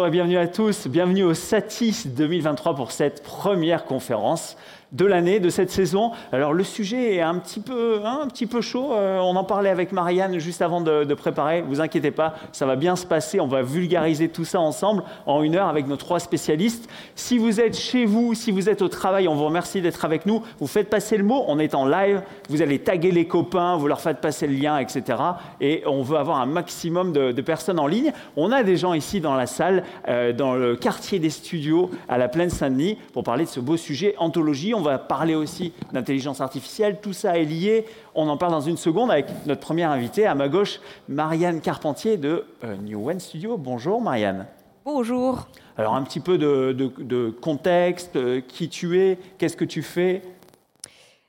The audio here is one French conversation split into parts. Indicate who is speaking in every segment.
Speaker 1: Bonjour et bienvenue à tous. Bienvenue au SATIS 2023 pour cette première conférence de l'année, de cette saison. Alors le sujet est un petit peu, hein, un petit peu chaud. Euh, on en parlait avec Marianne juste avant de, de, préparer. Vous inquiétez pas, ça va bien se passer. On va vulgariser tout ça ensemble en une heure avec nos trois spécialistes. Si vous êtes chez vous, si vous êtes au travail, on vous remercie d'être avec nous. Vous faites passer le mot. On est en live. Vous allez taguer les copains, vous leur faites passer le lien, etc. Et on veut avoir un maximum de, personnes en ligne. On a des gens ici dans la salle, euh, dans le quartier des studios à la Plaine Saint-Denis, pour parler de ce beau sujet anthologie on va parler aussi d'intelligence artificielle. Tout ça est lié. On en parle dans une seconde avec notre première invitée à ma gauche, Marianne Carpentier de euh, New One Studio. Bonjour Marianne.
Speaker 2: Bonjour.
Speaker 1: Alors un petit peu de, contexte, euh, qui tu es, qu'est-ce que tu fais?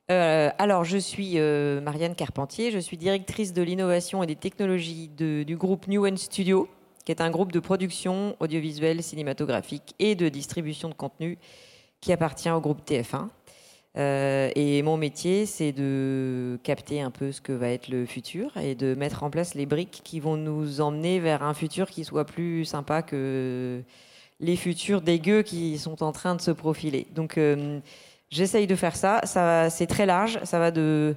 Speaker 2: Euh, alors, je suis Marianne Carpentier, je suis directrice de l'innovation et des technologies du groupe New One Studio, qui est un groupe de production audiovisuelle, cinématographique et de distribution de contenu qui appartient au groupe TF1. Euh, et mon métier, c'est de capter un peu ce que va être le futur et de mettre en place les briques qui vont nous emmener vers un futur qui soit plus sympa que les futurs dégueux qui sont en train de se profiler. Donc, euh, j'essaye de faire ça. ça c'est très large. Ça va de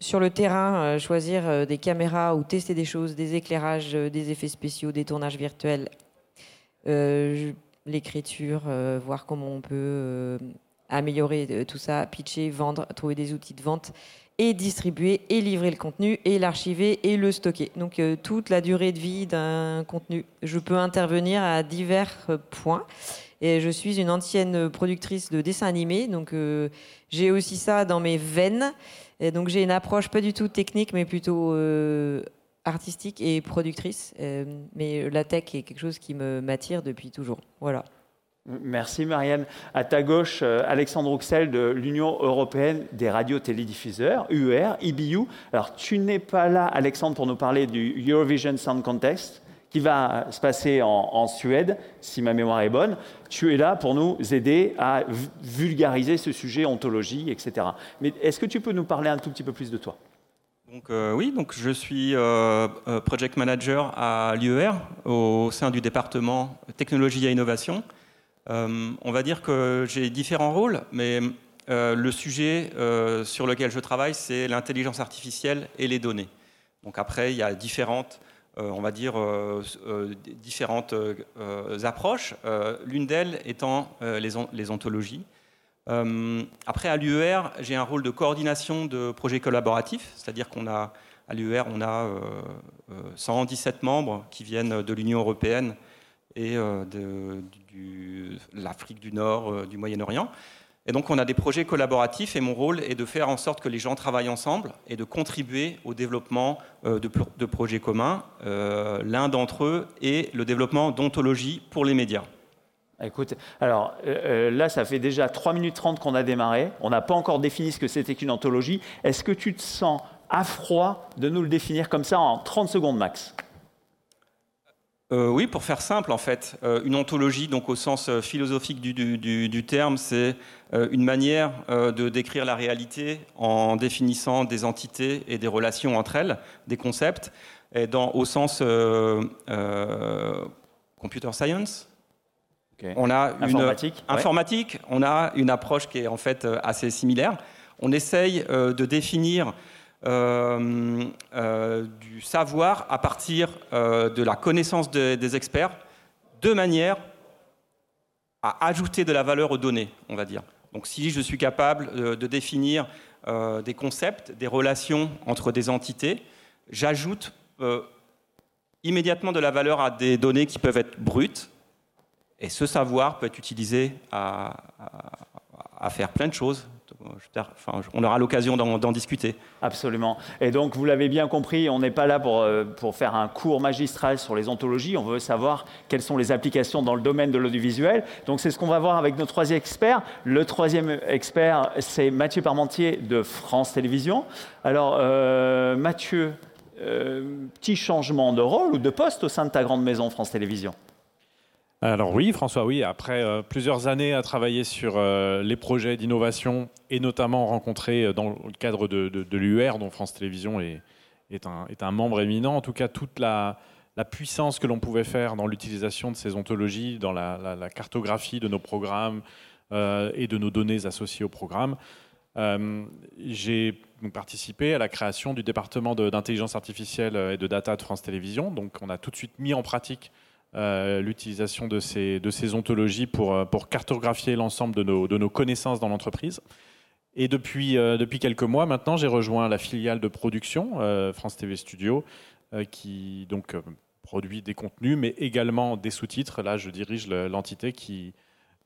Speaker 2: sur le terrain, euh, choisir des caméras ou tester des choses, des éclairages, des effets spéciaux, des tournages virtuels, l'écriture, voir comment on peut améliorer euh, tout ça, pitcher, vendre, trouver des outils de vente et distribuer et livrer le contenu et l'archiver et le stocker. Donc euh, toute la durée de vie d'un contenu. Je peux intervenir à divers euh, points. Et je suis une ancienne productrice de dessins animés, donc j'ai aussi ça dans mes veines. Donc j'ai une approche pas du tout technique, mais plutôt artistique et productrice. mais la tech est quelque chose qui me m'attire depuis toujours. Voilà.
Speaker 1: Merci Marianne. À ta gauche, euh, Alexandre Rouxel de l'Union européenne des radios télédiffuseurs, UER, EBU. Alors tu n'es pas là, Alexandre, pour nous parler du Eurovision Sound Contest qui va se passer en, Suède, si ma mémoire est bonne. Tu es là pour nous aider à vulgariser ce sujet, ontologie, etc. Mais est-ce que tu peux nous parler un tout petit peu plus de toi?
Speaker 3: Donc, euh, oui, donc je suis euh, project manager à l'UER au sein du département technologie et innovation. Euh, on va dire que j'ai différents rôles, mais euh, le sujet euh, sur lequel je travaille, c'est l'intelligence artificielle et les données. Donc après, il y a différentes, on va dire, différentes approches. L'une d'elles étant les, ontologies. après, à l'UER, j'ai un rôle de coordination de projets collaboratifs, c'est-à-dire qu'on a à l'UER, on a 117 membres qui viennent de l'Union européenne et de, l'Afrique du Nord, euh, du Moyen-Orient. Et donc on a des projets collaboratifs et mon rôle est de faire en sorte que les gens travaillent ensemble et de contribuer au développement euh, de, projets communs. Euh, l'un d'entre eux est le développement d'ontologie pour les médias.
Speaker 1: Écoute, alors là, ça fait déjà 3 minutes 30 qu'on a démarré. On n'a pas encore défini ce que c'était qu'une anthologie. Est-ce que tu te sens à froid de nous le définir comme ça en 30 secondes max?
Speaker 3: Euh, oui, pour faire simple, en fait, euh, une ontologie, donc au sens euh, philosophique du, terme, c'est une manière de décrire la réalité en définissant des entités et des relations entre elles, des concepts, et dans, au sens computer science.
Speaker 1: On a une informatique,
Speaker 3: informatique. On a une approche qui est en fait assez similaire. On essaye de définir euh, euh, du savoir à partir euh, de la connaissance des experts, de manière à ajouter de la valeur aux données, on va dire. Donc si je suis capable de définir des concepts, des relations entre des entités, j'ajoute immédiatement de la valeur à des données qui peuvent être brutes, et ce savoir peut être utilisé à faire plein de choses, on aura l'occasion d'en discuter.
Speaker 1: Absolument. Et donc, vous l'avez bien compris, on n'est pas là pour, euh, pour, faire un cours magistral sur les ontologies. On veut savoir quelles sont les applications dans le domaine de l'audiovisuel. Donc, c'est ce qu'on va voir avec nos trois experts. Le troisième expert, c'est Mathieu Parmentier de France Télévisions. Alors, euh, Mathieu, euh, petit changement de rôle ou de poste au sein de ta grande maison France Télévisions?
Speaker 4: Alors oui, François, oui. Après euh, plusieurs années à travailler sur euh, les projets d'innovation et notamment rencontrer euh, dans le cadre de, l'UR, dont France Télévisions est, un, membre éminent, en tout cas toute la, la puissance que l'on pouvait faire dans l'utilisation de ces ontologies, dans la, cartographie de nos programmes et de nos données associées au programme. J'ai participé à la création du département d'intelligence artificielle et de data de France Télévisions. Donc, on a tout de suite mis en pratique euh, l'utilisation de ces, ontologies pour, euh, cartographier l'ensemble de nos, connaissances dans l'entreprise. Et depuis, euh, depuis quelques mois maintenant, j'ai rejoint la filiale de production, France TV Studio, qui donc produit des contenus, mais également des sous-titres. Là, je dirige l'entité qui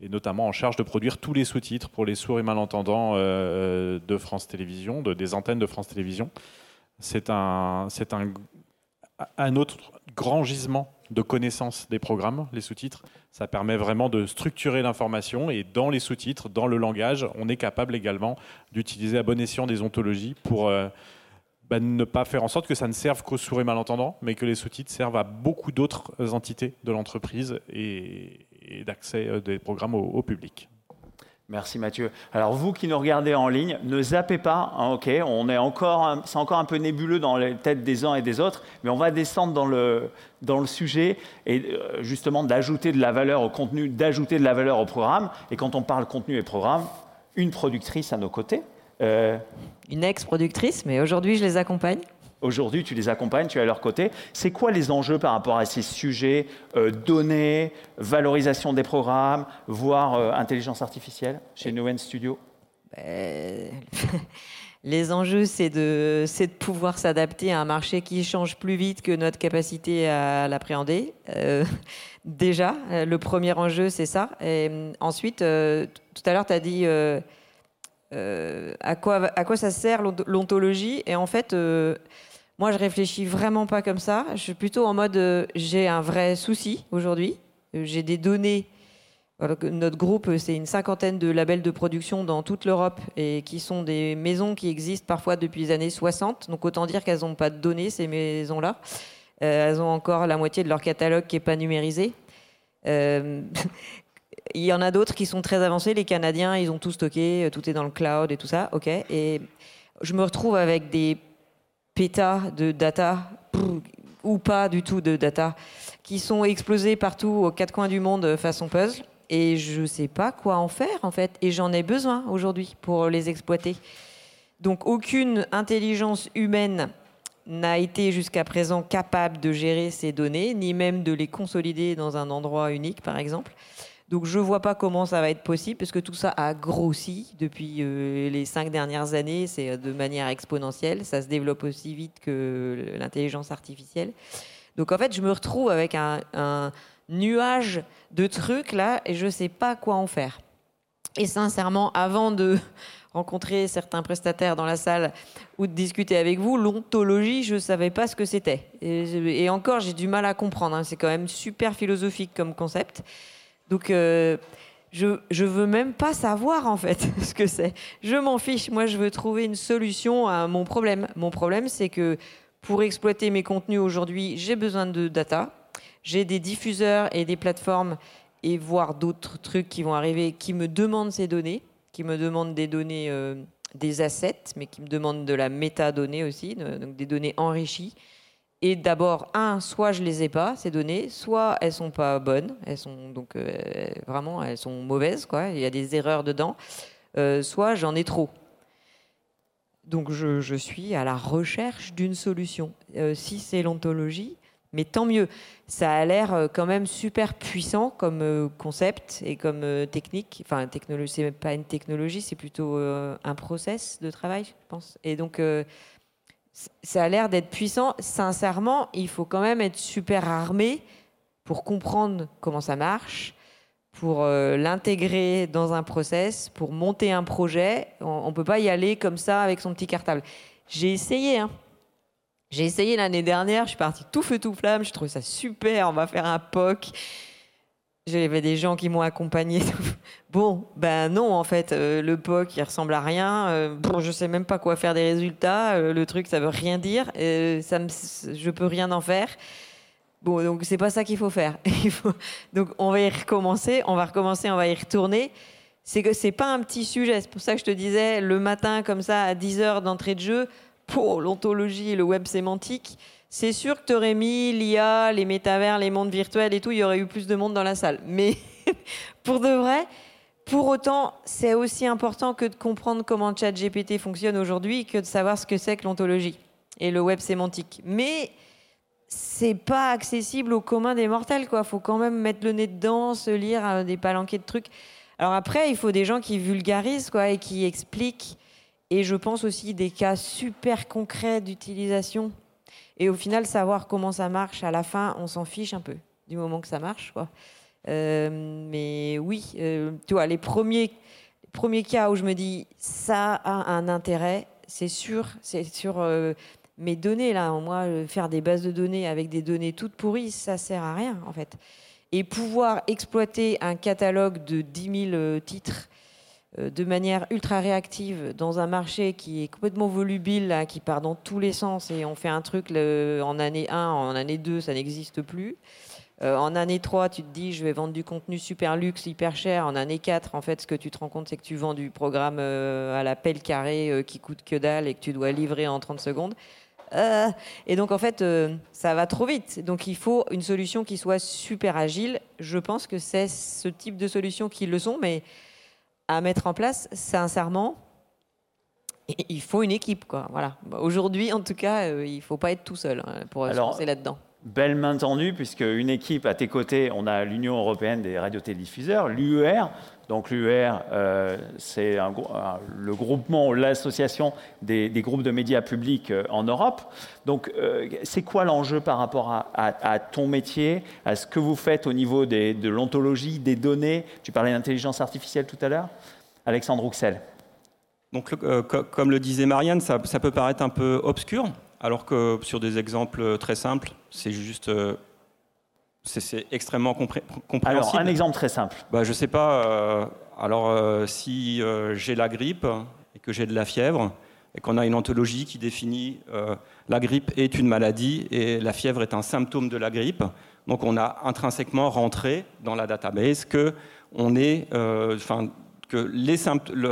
Speaker 4: est notamment en charge de produire tous les sous-titres pour les sourds et malentendants de France Télévisions, de, des antennes de France Télévisions. C'est un autre grand gisement de connaissance des programmes, les sous-titres. Ça permet vraiment de structurer l'information et dans les sous-titres, dans le langage, on est capable également d'utiliser à bon escient des ontologies pour euh, bah, ne pas faire en sorte que ça ne serve qu'aux sourds et malentendants, mais que les sous-titres servent à beaucoup d'autres entités de l'entreprise et, d'accès euh, des programmes au public.
Speaker 1: Merci Mathieu. Alors vous qui nous regardez en ligne, ne zappez pas, hein, ok, on encore, c'est encore un peu nébuleux dans les têtes des uns et des autres, mais on va descendre dans le, dans le sujet et euh, justement d'ajouter de la valeur au contenu, d'ajouter de la valeur au programme. Et quand on parle contenu et programme, une productrice à nos côtés.
Speaker 2: Euh, une ex-productrice, mais aujourd'hui je les accompagne.
Speaker 1: Aujourd'hui, tu les accompagnes, tu es à leur côté. C'est quoi les enjeux par rapport à ces sujets, euh, données, valorisation des programmes, voire euh, intelligence artificielle chez Newen Studio? Ben,
Speaker 2: Les enjeux, c'est de, de, pouvoir s'adapter à un marché qui change plus vite que notre capacité à l'appréhender. Euh, déjà, le premier enjeu, c'est ça. Et ensuite, tout à l'heure, tu as dit à, quoi, à quoi ça sert l'ontologie. Et en fait, moi, je réfléchis vraiment pas comme ça. Je suis plutôt en mode euh, j'ai un vrai souci aujourd'hui. Euh, j'ai des données. notre groupe, euh, c'est une cinquantaine de labels de production dans toute l'Europe et qui sont des maisons qui existent parfois depuis les années 60. Donc autant dire qu'elles n'ont pas de données, ces maisons-là. elles ont encore la moitié de leur catalogue qui n'est pas numérisé. il y en a d'autres qui sont très avancés. Les Canadiens, ils ont tout stocké, tout est dans le cloud et tout ça. OK. Et je me retrouve avec des de data ou pas du tout de data qui sont explosés partout aux quatre coins du monde façon puzzle et je ne sais pas quoi en faire en fait et j'en ai besoin aujourd'hui pour les exploiter. Donc aucune intelligence humaine n'a été jusqu'à présent capable de gérer ces données, ni même de les consolider dans un endroit unique par exemple. Donc je ne vois pas comment ça va être possible, parce que tout ça a grossi depuis euh, les cinq dernières années, c'est euh, de manière exponentielle, ça se développe aussi vite que l'intelligence artificielle. Donc en fait, je me retrouve avec un, nuage de trucs là, et je ne sais pas quoi en faire. Et sincèrement, avant de rencontrer certains prestataires dans la salle ou de discuter avec vous, l'ontologie, je ne savais pas ce que c'était. Et, encore, j'ai du mal à comprendre. Hein. C'est quand même super philosophique comme concept. Donc, euh, je, ne veux même pas savoir en fait ce que c'est. Je m'en fiche. Moi, je veux trouver une solution à mon problème. Mon problème, c'est que pour exploiter mes contenus aujourd'hui, j'ai besoin de data. J'ai des diffuseurs et des plateformes et voire d'autres trucs qui vont arriver qui me demandent ces données, qui me demandent des données, euh, des assets, mais qui me demandent de la métadonnée aussi, donc des données enrichies. Et d'abord, un, soit je les ai pas ces données, soit elles sont pas bonnes, elles sont donc euh, vraiment elles sont mauvaises quoi. Il y a des erreurs dedans. Euh, soit j'en ai trop. Donc je, suis à la recherche d'une solution. Euh, si c'est l'ontologie, mais tant mieux. Ça a l'air quand même super puissant comme concept et comme technique. Enfin, technologie, c'est pas une technologie, c'est plutôt un process de travail, je pense. Et donc ça a l'air d'être puissant. Sincèrement, il faut quand même être super armé pour comprendre comment ça marche, pour euh, l'intégrer dans un process, pour monter un projet. On ne peut pas y aller comme ça avec son petit cartable. J'ai essayé. Hein. J'ai essayé l'année dernière, je suis partie tout feu tout flamme, je trouve ça super, on va faire un POC. J'avais des gens qui m'ont accompagné. bon, ben non, en fait, euh, le POC, il ressemble à rien. Euh, bon, je sais même pas quoi faire des résultats. Euh, le truc, ça veut rien dire. ça me, je peux rien en faire. Bon, donc c'est pas ça qu'il faut faire. Donc on va y recommencer, on va recommencer, on va y retourner. C'est que c'est pas un petit sujet. C'est pour ça que je te disais, le matin, comme ça, à 10 heures d'entrée de jeu, pour l'ontologie et le web sémantique, c'est sûr que tu aurais mis l'IA, les métavers, les mondes virtuels et tout, il y aurait eu plus de monde dans la salle. Mais pour de vrai, pour autant, c'est aussi important que de comprendre comment ChatGPT fonctionne aujourd'hui que de savoir ce que c'est que l'ontologie et le web sémantique. Mais c'est pas accessible au commun des mortels, quoi. Faut quand même mettre le nez dedans, se lire euh, des palanquets de trucs. Alors après, il faut des gens qui vulgarisent, quoi, et qui expliquent. Et je pense aussi des cas super concrets d'utilisation. Et au final, savoir comment ça marche, à la fin, on s'en fiche un peu du moment que ça marche, quoi. Euh, mais oui, euh, tu vois, les premiers, premiers cas où je me dis ça a un intérêt, c'est sûr, c'est sur mes données, là, moi, euh, faire des bases de données avec des données toutes pourries, ça sert à rien, en fait. Et pouvoir exploiter un catalogue de 10 000 euh, titres euh, de manière ultra réactive dans un marché qui est complètement volubile, qui part dans tous les sens, et on fait un truc en année 1, en année 2, ça n'existe plus. en année 3, tu te dis, je vais vendre du contenu super luxe, hyper cher. En année 4, en fait, ce que tu te rends compte, c'est que tu vends du programme à la pelle carrée qui coûte que dalle et que tu dois livrer en 30 secondes. Euh, et donc, en fait, euh, ça va trop vite. Donc, il faut une solution qui soit super agile. Je pense que c'est ce type de solution qui le sont, mais à mettre en place, sincèrement, il faut une équipe. Quoi. Voilà. Aujourd'hui, en tout cas, euh, il ne faut pas être tout seul hein, pour se lancer là-dedans.
Speaker 1: Belle main tendue, puisque une équipe à tes côtés, on a l'Union européenne des radiotélédiffuseurs, l'UER, donc l'UR, euh, c'est le groupement, l'association des, groupes de médias publics euh, en Europe. Donc euh, c'est quoi l'enjeu par rapport à, ton métier, à ce que vous faites au niveau de l'ontologie, des données? Tu parlais d'intelligence artificielle tout à l'heure. Alexandre Rouxel.
Speaker 3: Donc, comme le disait Marianne, ça, peut paraître un peu obscur, alors que sur des exemples très simples, c'est juste c'est extrêmement compréhensible.
Speaker 1: Alors, un exemple très simple.
Speaker 3: Bah, je ne sais pas. Euh, alors, euh, si euh, j'ai la grippe et que j'ai de la fièvre, et qu'on a une anthologie qui définit la grippe est une maladie et la fièvre est un symptôme de la grippe, donc on a intrinsèquement rentré dans la database que, on est, que les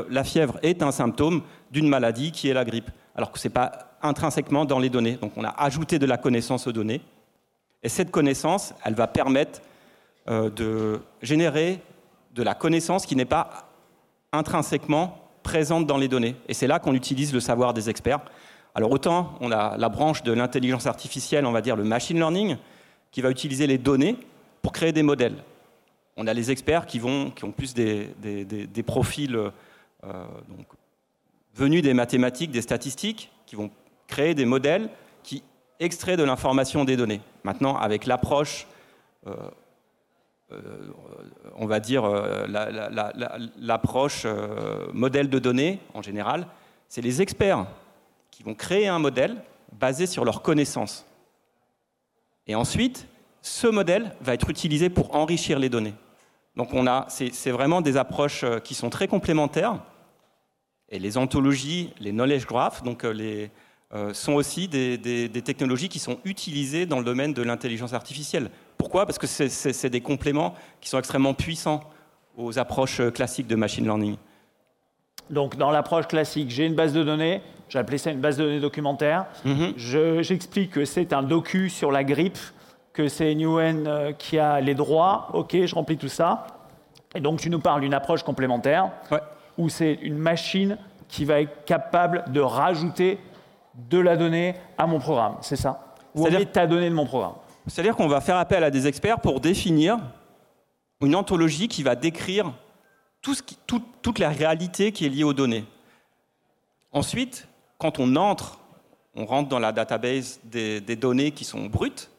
Speaker 3: la fièvre est un symptôme d'une maladie qui est la grippe, alors que ce n'est pas intrinsèquement dans les données. Donc on a ajouté de la connaissance aux données. Et cette connaissance, elle va permettre euh, de générer de la connaissance qui n'est pas intrinsèquement présente dans les données. Et c'est là qu'on utilise le savoir des experts. Alors autant on a la branche de l'intelligence artificielle, on va dire le machine learning, qui va utiliser les données pour créer des modèles. On a les experts qui, vont, qui ont plus des, des, profils euh, donc, venus des mathématiques, des statistiques, qui vont créer des modèles qui extrait de l'information des données. Maintenant, avec l'approche, euh, euh, on va dire euh, l'approche modèle de données en général, c'est les experts qui vont créer un modèle basé sur leurs connaissances. Et ensuite, ce modèle va être utilisé pour enrichir les données. Donc on a, c'est vraiment des approches qui sont très complémentaires. Et les ontologies, les knowledge graphs, donc les, sont aussi des, technologies qui sont utilisées dans le domaine de l'intelligence artificielle. Pourquoi? Parce que c'est des compléments qui sont extrêmement puissants aux approches classiques de machine learning.
Speaker 1: Donc, dans l'approche classique, j'ai une base de données, j'ai appelé ça une base de données documentaire. Mhm. J'explique que c'est un docu sur la grippe, que c'est Newen euh, qui a les droits. Ok, je remplis tout ça. Et donc, tu nous parles d'une approche complémentaire où c'est une machine qui va être capable de rajouter de la donnée à mon programme, c'est ça? Ou C'est-à-dire ta donnée de mon programme
Speaker 3: C'est-à-dire qu'on va faire appel à des experts pour définir une anthologie qui va décrire tout ce qui, toute la réalité qui est liée aux données. Ensuite, quand on entre, on rentre dans la database des, données qui sont brutes,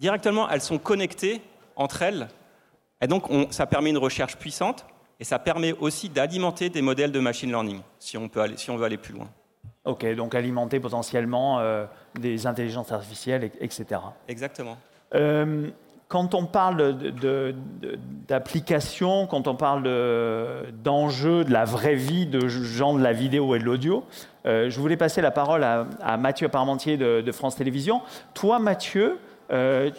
Speaker 3: directement elles sont connectées entre elles, et donc ça permet une recherche puissante, et ça permet aussi d'alimenter des modèles de machine learning, si on, peut aller, si on veut aller plus loin.
Speaker 1: Ok, donc alimenter potentiellement euh, des intelligences artificielles, etc.
Speaker 3: Exactement.
Speaker 1: Euh, quand on parle d'applications, quand on parle d'enjeux de, la vraie vie de gens de la vidéo et de l'audio, euh, je voulais passer la parole à, Mathieu Parmentier de, France Télévisions. Toi, Mathieu,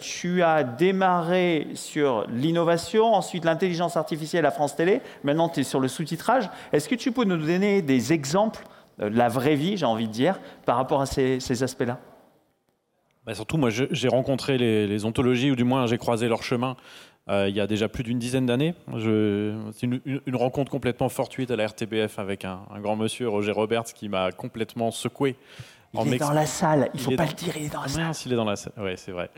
Speaker 1: tu as démarré sur l'innovation, ensuite l'intelligence artificielle à France Télé, maintenant tu es sur le sous-titrage. Est-ce que tu peux nous donner des exemples la vraie vie, j'ai envie de dire, par rapport à ces, aspects-là
Speaker 4: bah, Surtout, moi, j'ai rencontré les, ontologies, ou du moins j'ai croisé leur chemin euh, il y a déjà plus d'une dizaine d'années. C'est une, rencontre complètement fortuite à la RTBF avec un, grand monsieur, Roger Roberts, qui m'a complètement secoué.
Speaker 1: Il est dans la salle, il ne faut pas le dire, il est dans la salle.
Speaker 4: il est dans la salle, oui, c'est vrai.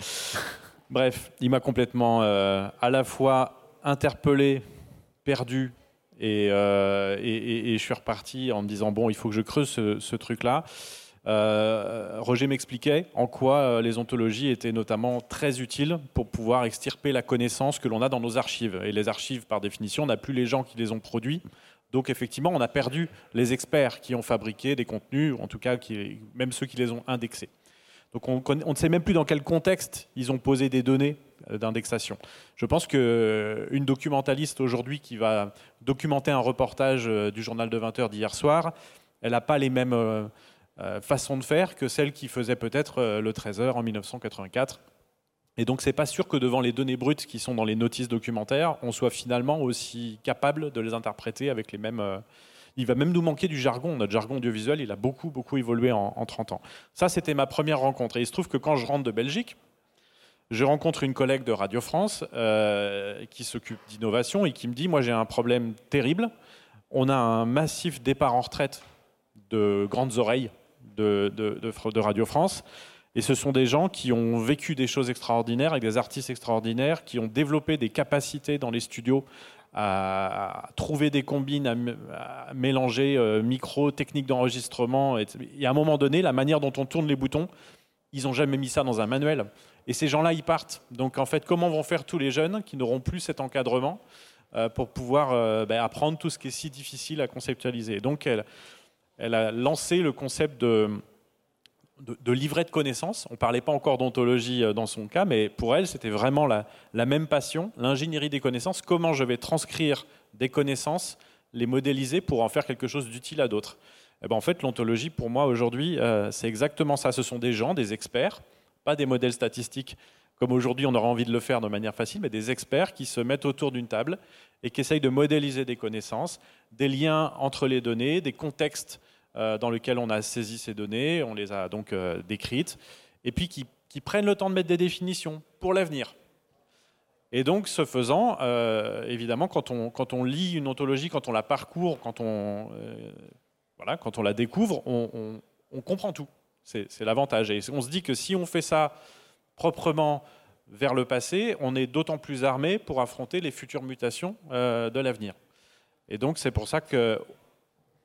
Speaker 4: Bref, il m'a complètement euh, à la fois interpellé, perdu, euh, et, je suis reparti en me disant bon, il faut que je creuse ce, truc-là. Euh, Roger m'expliquait en quoi les ontologies étaient notamment très utiles pour pouvoir extirper la connaissance que l'on a dans nos archives. Et les archives, par définition, on n'a plus les gens qui les ont produits. Donc effectivement, on a perdu les experts qui ont fabriqué des contenus, en tout cas qui, même ceux qui les ont indexés. Donc on, ne sait même plus dans quel contexte ils ont posé des données euh, d'indexation. Je pense qu'une euh, documentaliste aujourd'hui qui va documenter un reportage euh, du journal de 20h d'hier soir, elle n'a pas les mêmes façons de faire que celle qui faisait peut-être le 13h en 1984. Et donc c'est pas sûr que devant les données brutes qui sont dans les notices documentaires, on soit finalement aussi capable de les interpréter avec les mêmes il va même nous manquer du jargon. Notre jargon audiovisuel, il a beaucoup, beaucoup évolué en, 30 ans. Ça, c'était ma première rencontre. Et il se trouve que quand je rentre de Belgique, je rencontre une collègue de Radio France euh, qui s'occupe d'innovation et qui me dit, moi j'ai un problème terrible. On a un massif départ en retraite de grandes oreilles de, de Radio France. Et ce sont des gens qui ont vécu des choses extraordinaires avec des artistes extraordinaires, qui ont développé des capacités dans les studios à, trouver des combines, à, mélanger euh, micro, technique d'enregistrement. Et, à un moment donné, la manière dont on tourne les boutons, ils n'ont jamais mis ça dans un manuel. Et ces gens-là, ils partent. Donc en fait, comment vont faire tous les jeunes qui n'auront plus cet encadrement euh, pour pouvoir euh, ben, apprendre tout ce qui est si difficile à conceptualiser? Donc elle, elle a lancé le concept de de, livret de connaissances. On ne parlait pas encore d'ontologie euh, dans son cas, mais pour elle, c'était vraiment la, même passion, l'ingénierie des connaissances. Comment je vais transcrire des connaissances, les modéliser pour en faire quelque chose d'utile à d'autres? Eh ben, en fait, l'ontologie, pour moi, aujourd'hui, euh, c'est exactement ça. Ce sont des gens, des experts, pas des modèles statistiques comme aujourd'hui on aurait envie de le faire de manière facile, mais des experts qui se mettent autour d'une table et qui essayent de modéliser des connaissances, des liens entre les données, des contextes dans lequel on a saisi ces données, on les a donc euh, décrites, et puis qui, prennent le temps de mettre des définitions pour l'avenir. Et donc, ce faisant, euh, évidemment, quand on, quand on lit une ontologie, quand on la parcourt, quand on, voilà, quand on la découvre, on, comprend tout. C'est l'avantage. Et on se dit que si on fait ça proprement vers le passé, on est d'autant plus armé pour affronter les futures mutations de l'avenir. Et donc, c'est pour ça que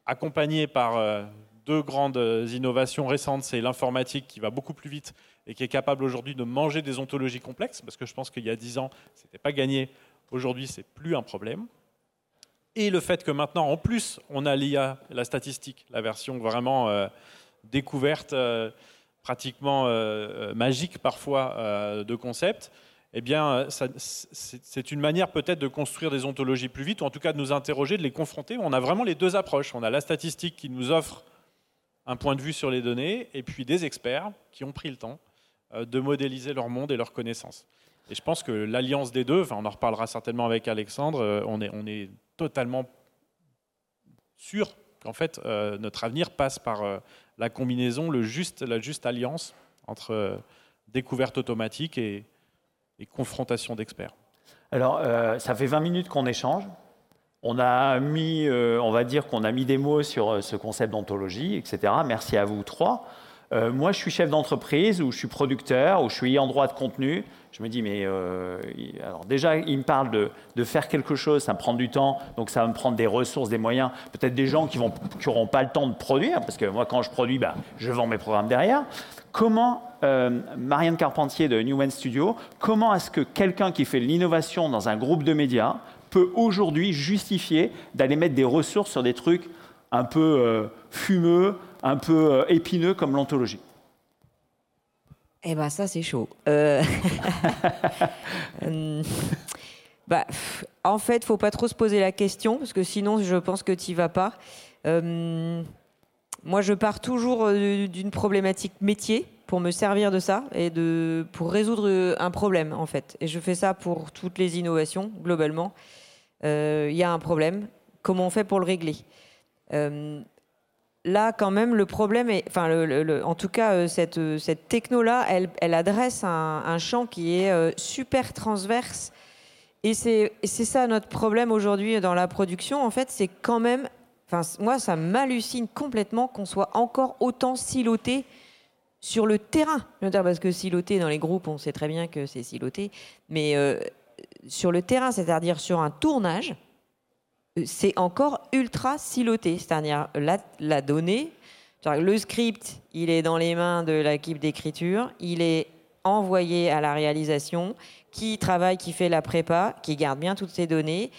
Speaker 4: accompagné par euh, deux grandes innovations récentes, c'est l'informatique qui va beaucoup plus vite et qui est capable aujourd'hui de manger des ontologies complexes, parce que je pense qu'il y a dix ans, ce n'était pas gagné. Aujourd'hui, c'est plus un problème. Et le fait que maintenant, en plus, on a l'IA, la statistique, la version vraiment euh, découverte, euh, pratiquement magique parfois de concepts, eh bien, euh, c'est une manière peut-être de construire des ontologies plus vite, ou en tout cas de nous interroger, de les confronter. On a vraiment les deux approches. On a la statistique qui nous offre un point de vue sur les données, et puis des experts qui ont pris le temps euh, de modéliser leur monde et leurs connaissances. Et je pense que l'alliance des deux, enfin, on en reparlera certainement avec Alexandre, euh, on est, totalement sûr qu'en fait, notre avenir passe par la combinaison, le juste, la juste alliance entre découverte automatique et, et confrontation d'experts
Speaker 1: Alors, euh, ça fait 20 minutes qu'on échange. On a mis, euh, on va dire qu'on a mis des mots sur euh, ce concept d'ontologie, etc. Merci à vous trois. moi, je suis chef d'entreprise ou je suis producteur ou je suis en droit de contenu. Je me dis, mais alors déjà, il me parle de, faire quelque chose, ça me prend du temps, donc ça va me prendre des ressources, des moyens, peut-être des gens qui n'auront pas le temps de produire, parce que moi, quand je produis, bah, je vends mes programmes derrière. Comment, euh, Marianne Carpentier de New Studio, comment est-ce que quelqu'un qui fait l'innovation dans un groupe de médias peut aujourd'hui justifier d'aller mettre des ressources sur des trucs un peu euh, fumeux, un peu euh, épineux comme l'ontologie?
Speaker 2: Eh bien, ça, c'est chaud. bah, en fait, il ne faut pas trop se poser la question, parce que sinon, je pense que tu n'y vas pas. Moi, je pars toujours euh, d'une problématique métier pour me servir de ça et de, pour résoudre euh, un problème, en fait. Et je fais ça pour toutes les innovations, globalement. Il euh, y a un problème. Comment on fait pour le régler? Là, quand même, le problème est, enfin, en tout cas, cette, cette techno-là, elle, elle, adresse un, champ qui est super transverse. Et c'est ça notre problème aujourd'hui dans la production. En fait, c'est quand même, enfin, moi, ça m'hallucine complètement qu'on soit encore autant siloté sur le terrain. parce que siloté dans les groupes, on sait très bien que c'est siloté, mais sur le terrain, c'est-à-dire sur un tournage, c'est encore ultra siloté. C'est-à-dire la donnée, le script, il est dans les mains de l'équipe d'écriture, il est envoyé à la réalisation, qui travaille, qui fait la prépa, qui garde bien toutes ces données.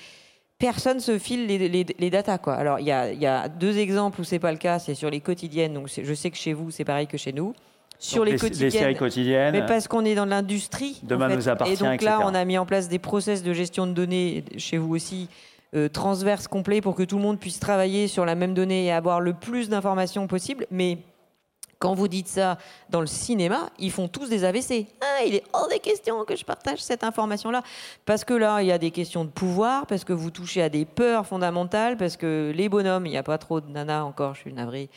Speaker 2: Personne se file les, les, datas. Quoi. Alors, il y a, deux exemples où c'est pas le cas, c'est sur les quotidiennes. Donc, je sais que chez vous, c'est pareil que chez nous.
Speaker 1: Sur les, quotidiennes, quotidiennes.
Speaker 2: Mais parce qu'on est dans l'industrie.
Speaker 1: Demain nous appartient.
Speaker 2: Et donc là, on a mis en place des process de gestion de données chez vous aussi euh, transverse complet pour que tout le monde puisse travailler sur la même donnée et avoir le plus d'informations possible. Mais quand vous dites ça dans le cinéma, ils font tous des AVC. Ah, il est hors des questions que je partage cette information-là. Parce que là, il y a des questions de pouvoir, parce que vous touchez à des peurs fondamentales, parce que les bonhommes, il n'y a pas trop de nanas encore, je suis navrée,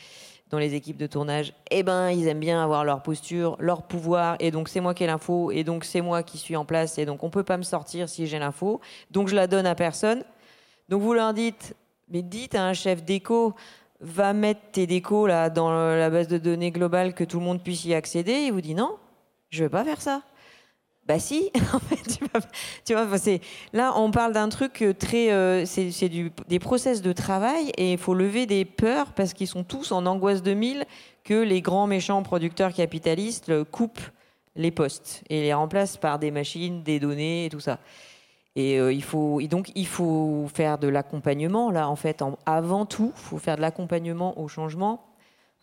Speaker 2: dans les équipes de tournage, eh ben, ils aiment bien avoir leur posture, leur pouvoir, et donc c'est moi qui ai l'info, et donc c'est moi qui suis en place, et donc on peut pas me sortir si j'ai l'info, donc je la donne à personne. Donc vous leur dites, mais dites à un chef d'éco, va mettre tes décos là dans la base de données globale que tout le monde puisse y accéder. Il vous dit non, je vais pas faire ça. Bah si, tu vois, là on parle d'un truc très, euh, c'est des process de travail et il faut lever des peurs parce qu'ils sont tous en angoisse 2000 que les grands méchants producteurs capitalistes coupent les postes et les remplacent par des machines, des données et tout ça. Et, euh, il faut, donc, il faut faire de l'accompagnement, là, en fait, avant tout, il faut faire de l'accompagnement au changement.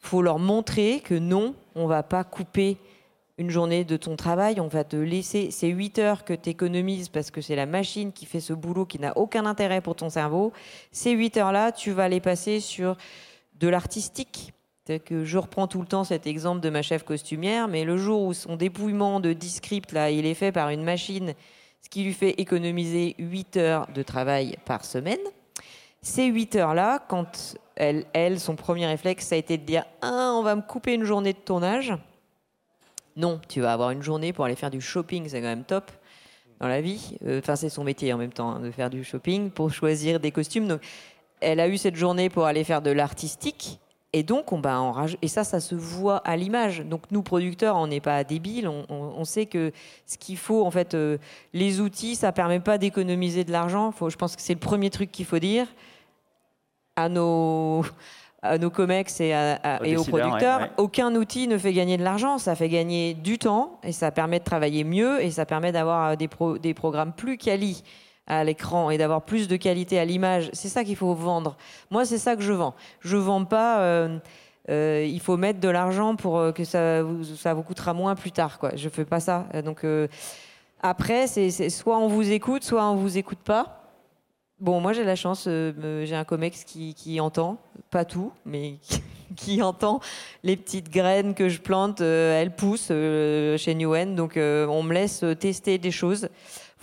Speaker 2: Il faut leur montrer que non, on ne va pas couper une journée de ton travail, on va te laisser ces 8 heures que tu économises parce que c'est la machine qui fait ce boulot qui n'a aucun intérêt pour ton cerveau. Ces 8 heures-là, tu vas les passer sur de l'artistique. Que je reprends tout le temps cet exemple de ma chef costumière, mais le jour où son dépouillement de 10 scripts, là, il est fait par une machine ce qui lui fait économiser 8 heures de travail par semaine. Ces 8 heures-là, quand elle, elle, son premier réflexe, ça a été de dire ah, on va me couper une journée de tournage. Non, tu vas avoir une journée pour aller faire du shopping, c'est quand même top dans la vie. Euh, enfin, c'est son métier en même temps, hein, de faire du shopping pour choisir des costumes. Donc, elle a eu cette journée pour aller faire de l'artistique. Et donc, on va en Et ça, ça se voit à l'image. Donc, nous, producteurs, on n'est pas débiles. On, sait que ce qu'il faut, en fait, euh, les outils, ça permet pas d'économiser de l'argent. Je pense que c'est le premier truc qu'il faut dire à nos, à nos comex et, et aux producteurs. Aucun outil ne fait gagner de l'argent. Ça fait gagner du temps et ça permet de travailler mieux et ça permet d'avoir des, des programmes plus quali à l'écran et d'avoir plus de qualité à l'image. C'est ça qu'il faut vendre. Moi, c'est ça que je vends. Je vends pas. Euh, euh, il faut mettre de l'argent pour euh, que ça vous, ça vous coûtera moins plus tard. Quoi. Je fais pas ça. Donc après, c'est soit on vous écoute, soit on vous écoute pas. Bon, moi j'ai la chance, j'ai un comex qui, qui, entend, pas tout, mais qui, entend les petites graines que je plante, elles poussent chez Newen, donc on me laisse tester des choses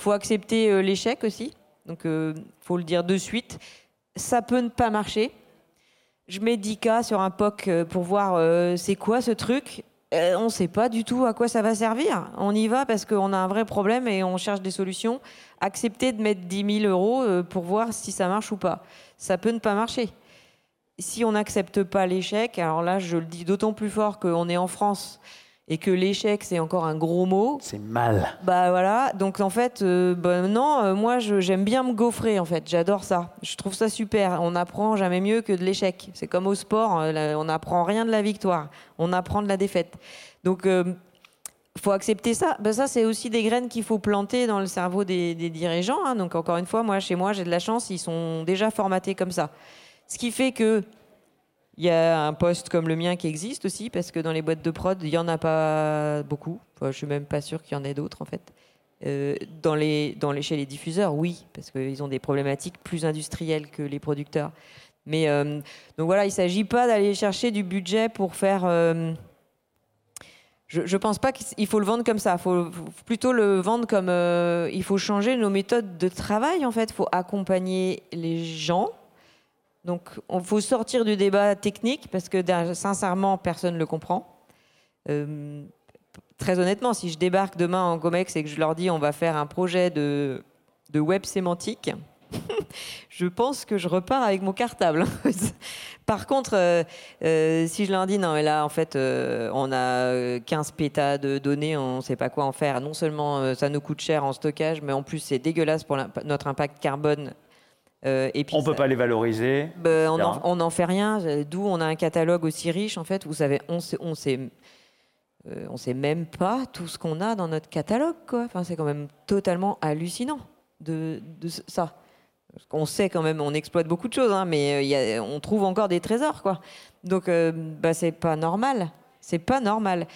Speaker 2: faut accepter euh, l'échec aussi. Donc, euh, faut le dire de suite. Ça peut ne pas marcher. Je mets 10 cas sur un POC euh, pour voir c'est quoi ce truc. on ne sait pas du tout à quoi ça va servir. On y va parce qu'on a un vrai problème et on cherche des solutions. Accepter de mettre 10 000 euros pour voir si ça marche ou pas. Ça peut ne pas marcher. Si on n'accepte pas l'échec, alors là, je le dis d'autant plus fort qu'on est en France et que l'échec c'est encore un gros mot.
Speaker 1: C'est mal.
Speaker 2: Bah voilà, donc en fait, euh, bah, non, euh, moi j'aime bien me gaufrer en fait, j'adore ça. Je trouve ça super. On apprend jamais mieux que de l'échec. C'est comme au sport, euh, on n'apprend rien de la victoire, on apprend de la défaite. Donc faut accepter ça. Ben ça, c'est aussi des graines qu'il faut planter dans le cerveau des, dirigeants. Hein. Donc, encore une fois, moi, chez moi, j'ai de la chance, ils sont déjà formatés comme ça. Ce qui fait que il y a un poste comme le mien qui existe aussi, parce que dans les boîtes de prod, il n'y en a pas beaucoup. je ne suis même pas sûr qu'il y en ait d'autres, en fait. Euh, dans les, dans les, chez les diffuseurs, oui, parce qu'ils ont des problématiques plus industrielles que les producteurs. Mais euh, donc voilà, il ne s'agit pas d'aller chercher du budget pour faire. Euh, je ne pense pas qu'il faut le vendre comme ça. Il faut, plutôt le vendre comme. il faut changer nos méthodes de travail, en fait. Il faut accompagner les gens Donc, il faut sortir du débat technique parce que sincèrement, personne ne le comprend. Euh, très honnêtement, si je débarque demain en Gomex et que je leur dis on va faire un projet de, de web sémantique, je pense que je repars avec mon cartable. Par contre, euh, euh, si je leur dis non, mais là, en fait, on a 15 pétas de données, on ne sait pas quoi en faire. Non seulement ça nous coûte cher en stockage, mais en plus c'est dégueulasse pour notre impact carbone
Speaker 1: euh, et puis on ne peut pas les valoriser.
Speaker 2: Ben, on n'en fait rien, d'où on a un catalogue aussi riche. En fait, vous savez, on sait, on sait, euh, on sait même pas tout ce qu'on a dans notre catalogue. Quoi. Enfin, c'est quand même totalement hallucinant de, de ça. On sait quand même, on exploite beaucoup de choses, hein, mais euh, y a, on trouve encore des trésors. Quoi. Donc, bah, c'est pas normal. C'est pas normal.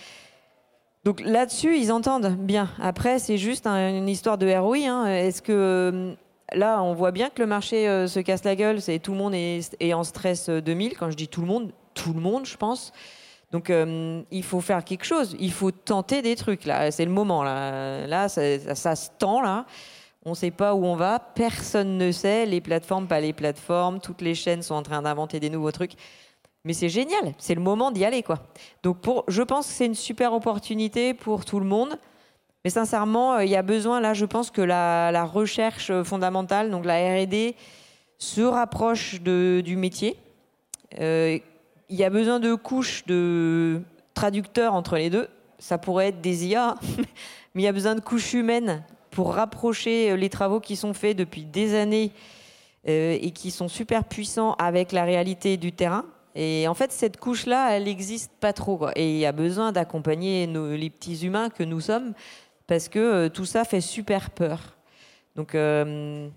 Speaker 2: Donc là-dessus, ils entendent bien. Après, c'est juste une histoire de ROI. Hein. Est-ce que là, on voit bien que le marché euh, se casse la gueule. C'est tout le monde est, en stress 2000. Euh, Quand je dis tout le monde, tout le monde, je pense. Donc, euh, il faut faire quelque chose. Il faut tenter des trucs. Là, c'est le moment. Là, là, ça, ça, se tend là. On ne sait pas où on va. Personne ne sait. Les plateformes, pas les plateformes. Toutes les chaînes sont en train d'inventer des nouveaux trucs. Mais c'est génial. C'est le moment d'y aller, quoi. Donc, pour, je pense que c'est une super opportunité pour tout le monde. Mais sincèrement, euh, il y a besoin, là, je pense que la, recherche fondamentale, donc la RD, se rapproche du métier. Euh, il y a besoin de couches de traducteurs entre les deux. Ça pourrait être des IA, mais il y a besoin de couches humaines pour rapprocher euh, les travaux qui sont faits depuis des années et qui sont super puissants avec la réalité du terrain. Et en fait, cette couche-là, elle n'existe pas trop. Et il y a besoin d'accompagner les petits humains que nous sommes parce que euh, tout ça fait super peur. Donc euh,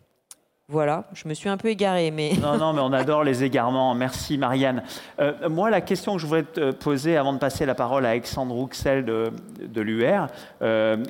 Speaker 2: voilà, je me suis un peu égarée, mais...
Speaker 1: Non, non, mais on adore les égarements. Merci Marianne. Euh, moi, la question que je voudrais te poser avant de passer la parole à Alexandre Rouxel de, de l'UR,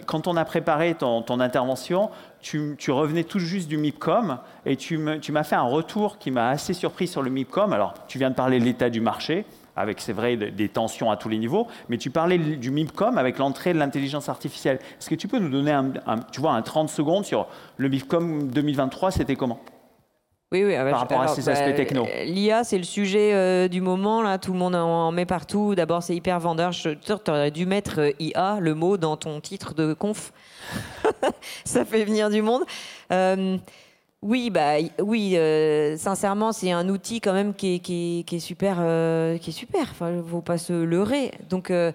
Speaker 1: quand on a préparé ton, intervention, tu, tu, revenais tout juste du MIPCOM et tu m'as fait un retour qui m'a assez surpris sur le MIPCOM. Alors, tu viens de parler de l'état du marché avec, c'est vrai, des tensions à tous les niveaux, mais tu parlais du MIPCOM avec l'entrée de l'intelligence artificielle. Est-ce que tu peux nous donner un, tu vois, un 30 secondes sur le MIPCOM 2023, c'était comment?
Speaker 2: Oui, oui,
Speaker 1: par rapport à ces aspects bah, techno.
Speaker 2: L'IA, c'est le sujet euh, du moment. Là, tout le monde en met partout. D'abord, c'est hyper vendeur. Je, tu aurais dû mettre euh, IA, le mot, dans ton titre de conf. Ça fait venir du monde. Euh, oui, bah, oui euh, sincèrement, c'est un outil quand même qui est, super. Euh, qui est super. Enfin, il ne faut pas se leurrer. Donc, euh,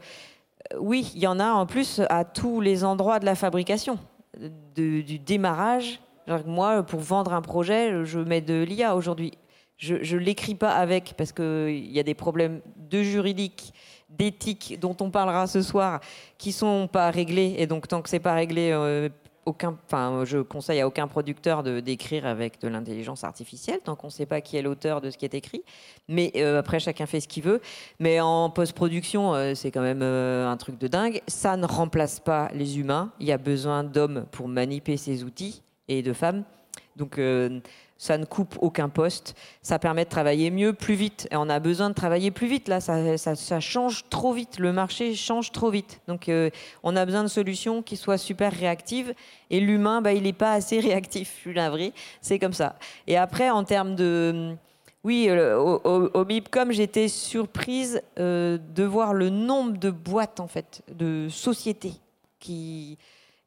Speaker 2: oui, il y en a en plus à tous les endroits de la fabrication, du démarrage. moi, pour vendre un projet, je mets de l'IA aujourd'hui. Je ne l'écris pas avec parce qu'il y a des problèmes de juridique, d'éthique dont on parlera ce soir qui sont pas réglés. Et donc, tant que c'est pas réglé, aucun, enfin, je conseille à aucun producteur de d'écrire avec de l'intelligence artificielle tant qu'on ne sait pas qui est l'auteur de ce qui est écrit. Mais euh, après, chacun fait ce qu'il veut. Mais en post-production, euh, c'est quand même euh, un truc de dingue. Ça ne remplace pas les humains. Il y a besoin d'hommes pour manipuler ces outils et de femmes. Donc ça ne coupe aucun poste, ça permet de travailler mieux, plus vite. Et on a besoin de travailler plus vite, là, ça, change trop vite, le marché change trop vite. Donc euh, on a besoin de solutions qui soient super réactives, et l'humain, bah, il n'est pas assez réactif, je suis navrée, c'est comme ça. Et après, en termes de... Oui, euh, au, au, MIPCOM, j'étais surprise euh, de voir le nombre de boîtes, en fait, de sociétés qui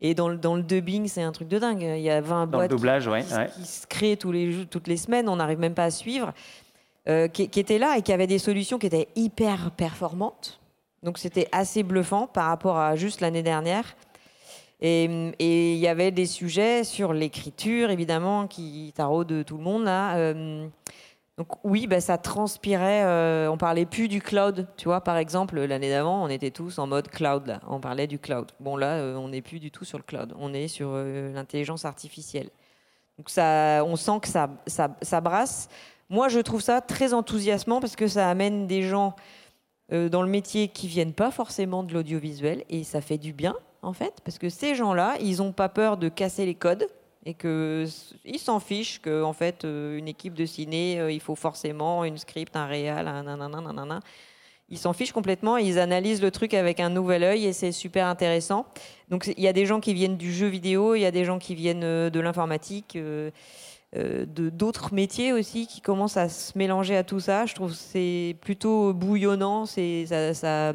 Speaker 2: et dans le, dans le dubbing, c'est un truc de dingue. Il y a 20 boîtes
Speaker 1: qui,
Speaker 2: se créent tous les, toutes les semaines, on n'arrive même pas à suivre, euh, qui, étaient là et qui avaient des solutions qui étaient hyper performantes. Donc c'était assez bluffant par rapport à juste l'année dernière. Et il y avait des sujets sur l'écriture, évidemment, qui taraudent tout le monde là. Euh, donc oui, bah, ça transpirait. Euh, on parlait plus du cloud, tu vois. Par exemple, l'année d'avant, on était tous en mode cloud. On parlait du cloud. Bon là, euh, on n'est plus du tout sur le cloud. On est sur euh, l'intelligence artificielle. Donc ça, on sent que ça, ça, brasse. Moi, je trouve ça très enthousiasmant parce que ça amène des gens dans le métier qui viennent pas forcément de l'audiovisuel et ça fait du bien en fait parce que ces gens-là, ils n'ont pas peur de casser les codes et qu'ils s'en fichent qu'en en fait, euh, une équipe de ciné, euh, il faut forcément une script, un réal, un nanana, Ils s'en fichent complètement, ils analysent le truc avec un nouvel œil et c'est super intéressant. Donc il y a des gens qui viennent du jeu vidéo, il y a des gens qui viennent euh, de l'informatique. de d'autres métiers aussi qui commencent à se mélanger à tout ça. Je trouve c'est plutôt bouillonnant, c'est ça,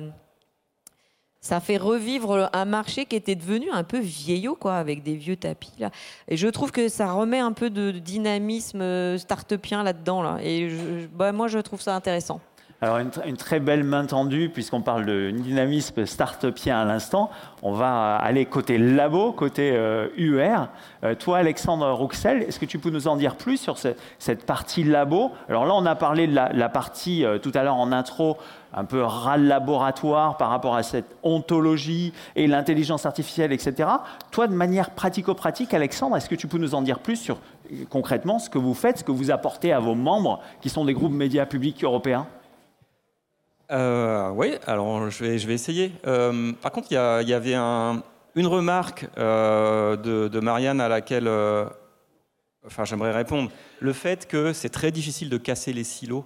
Speaker 2: ça fait revivre un marché qui était devenu un peu vieillot, quoi, avec des vieux tapis. Là. Et je trouve que ça remet un peu de dynamisme start-upien là-dedans. Là. Et bah, moi, je trouve ça intéressant.
Speaker 1: Alors, une, très belle main tendue, puisqu'on parle de dynamisme start-upien à l'instant. On va aller côté labo, côté UR. Euh, euh, toi, Alexandre Rouxel, est-ce que tu peux nous en dire plus sur cette partie labo? Alors là, on a parlé de la, partie euh, tout à l'heure en intro, un peu râle laboratoire par rapport à cette ontologie et l'intelligence artificielle, etc. Toi, de manière pratico-pratique, Alexandre, est-ce que tu peux nous en dire plus sur concrètement ce que vous faites, ce que vous apportez à vos membres qui sont des groupes médias publics européens?
Speaker 3: Euh, oui, alors je vais, essayer. Euh, par contre, il y, avait une remarque euh, de, Marianne à laquelle enfin, j'aimerais répondre. Le fait que c'est très difficile de casser les silos,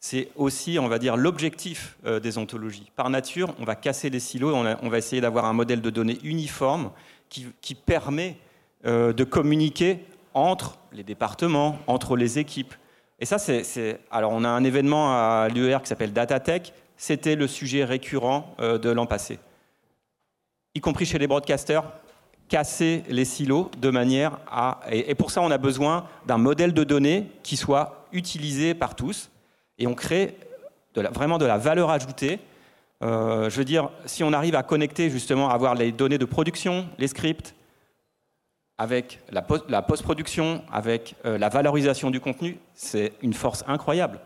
Speaker 3: c'est aussi, on va dire, l'objectif des ontologies. Par nature, on va casser les silos, on, on va essayer d'avoir un modèle de données uniforme qui, qui permet de communiquer entre les départements, entre les équipes. Et ça, c'est. Alors, on a un événement à l'UER qui s'appelle DataTech, c'était le sujet récurrent euh, de l'an passé. Y compris chez les broadcasters, casser les silos de manière à... Et pour ça, on a besoin d'un modèle de données qui soit utilisé par tous. Et on crée vraiment de la valeur ajoutée. Euh, je veux dire, si on arrive à connecter justement, à avoir les données de production, les scripts, avec la post-production, avec euh, la valorisation du contenu, c'est une force incroyable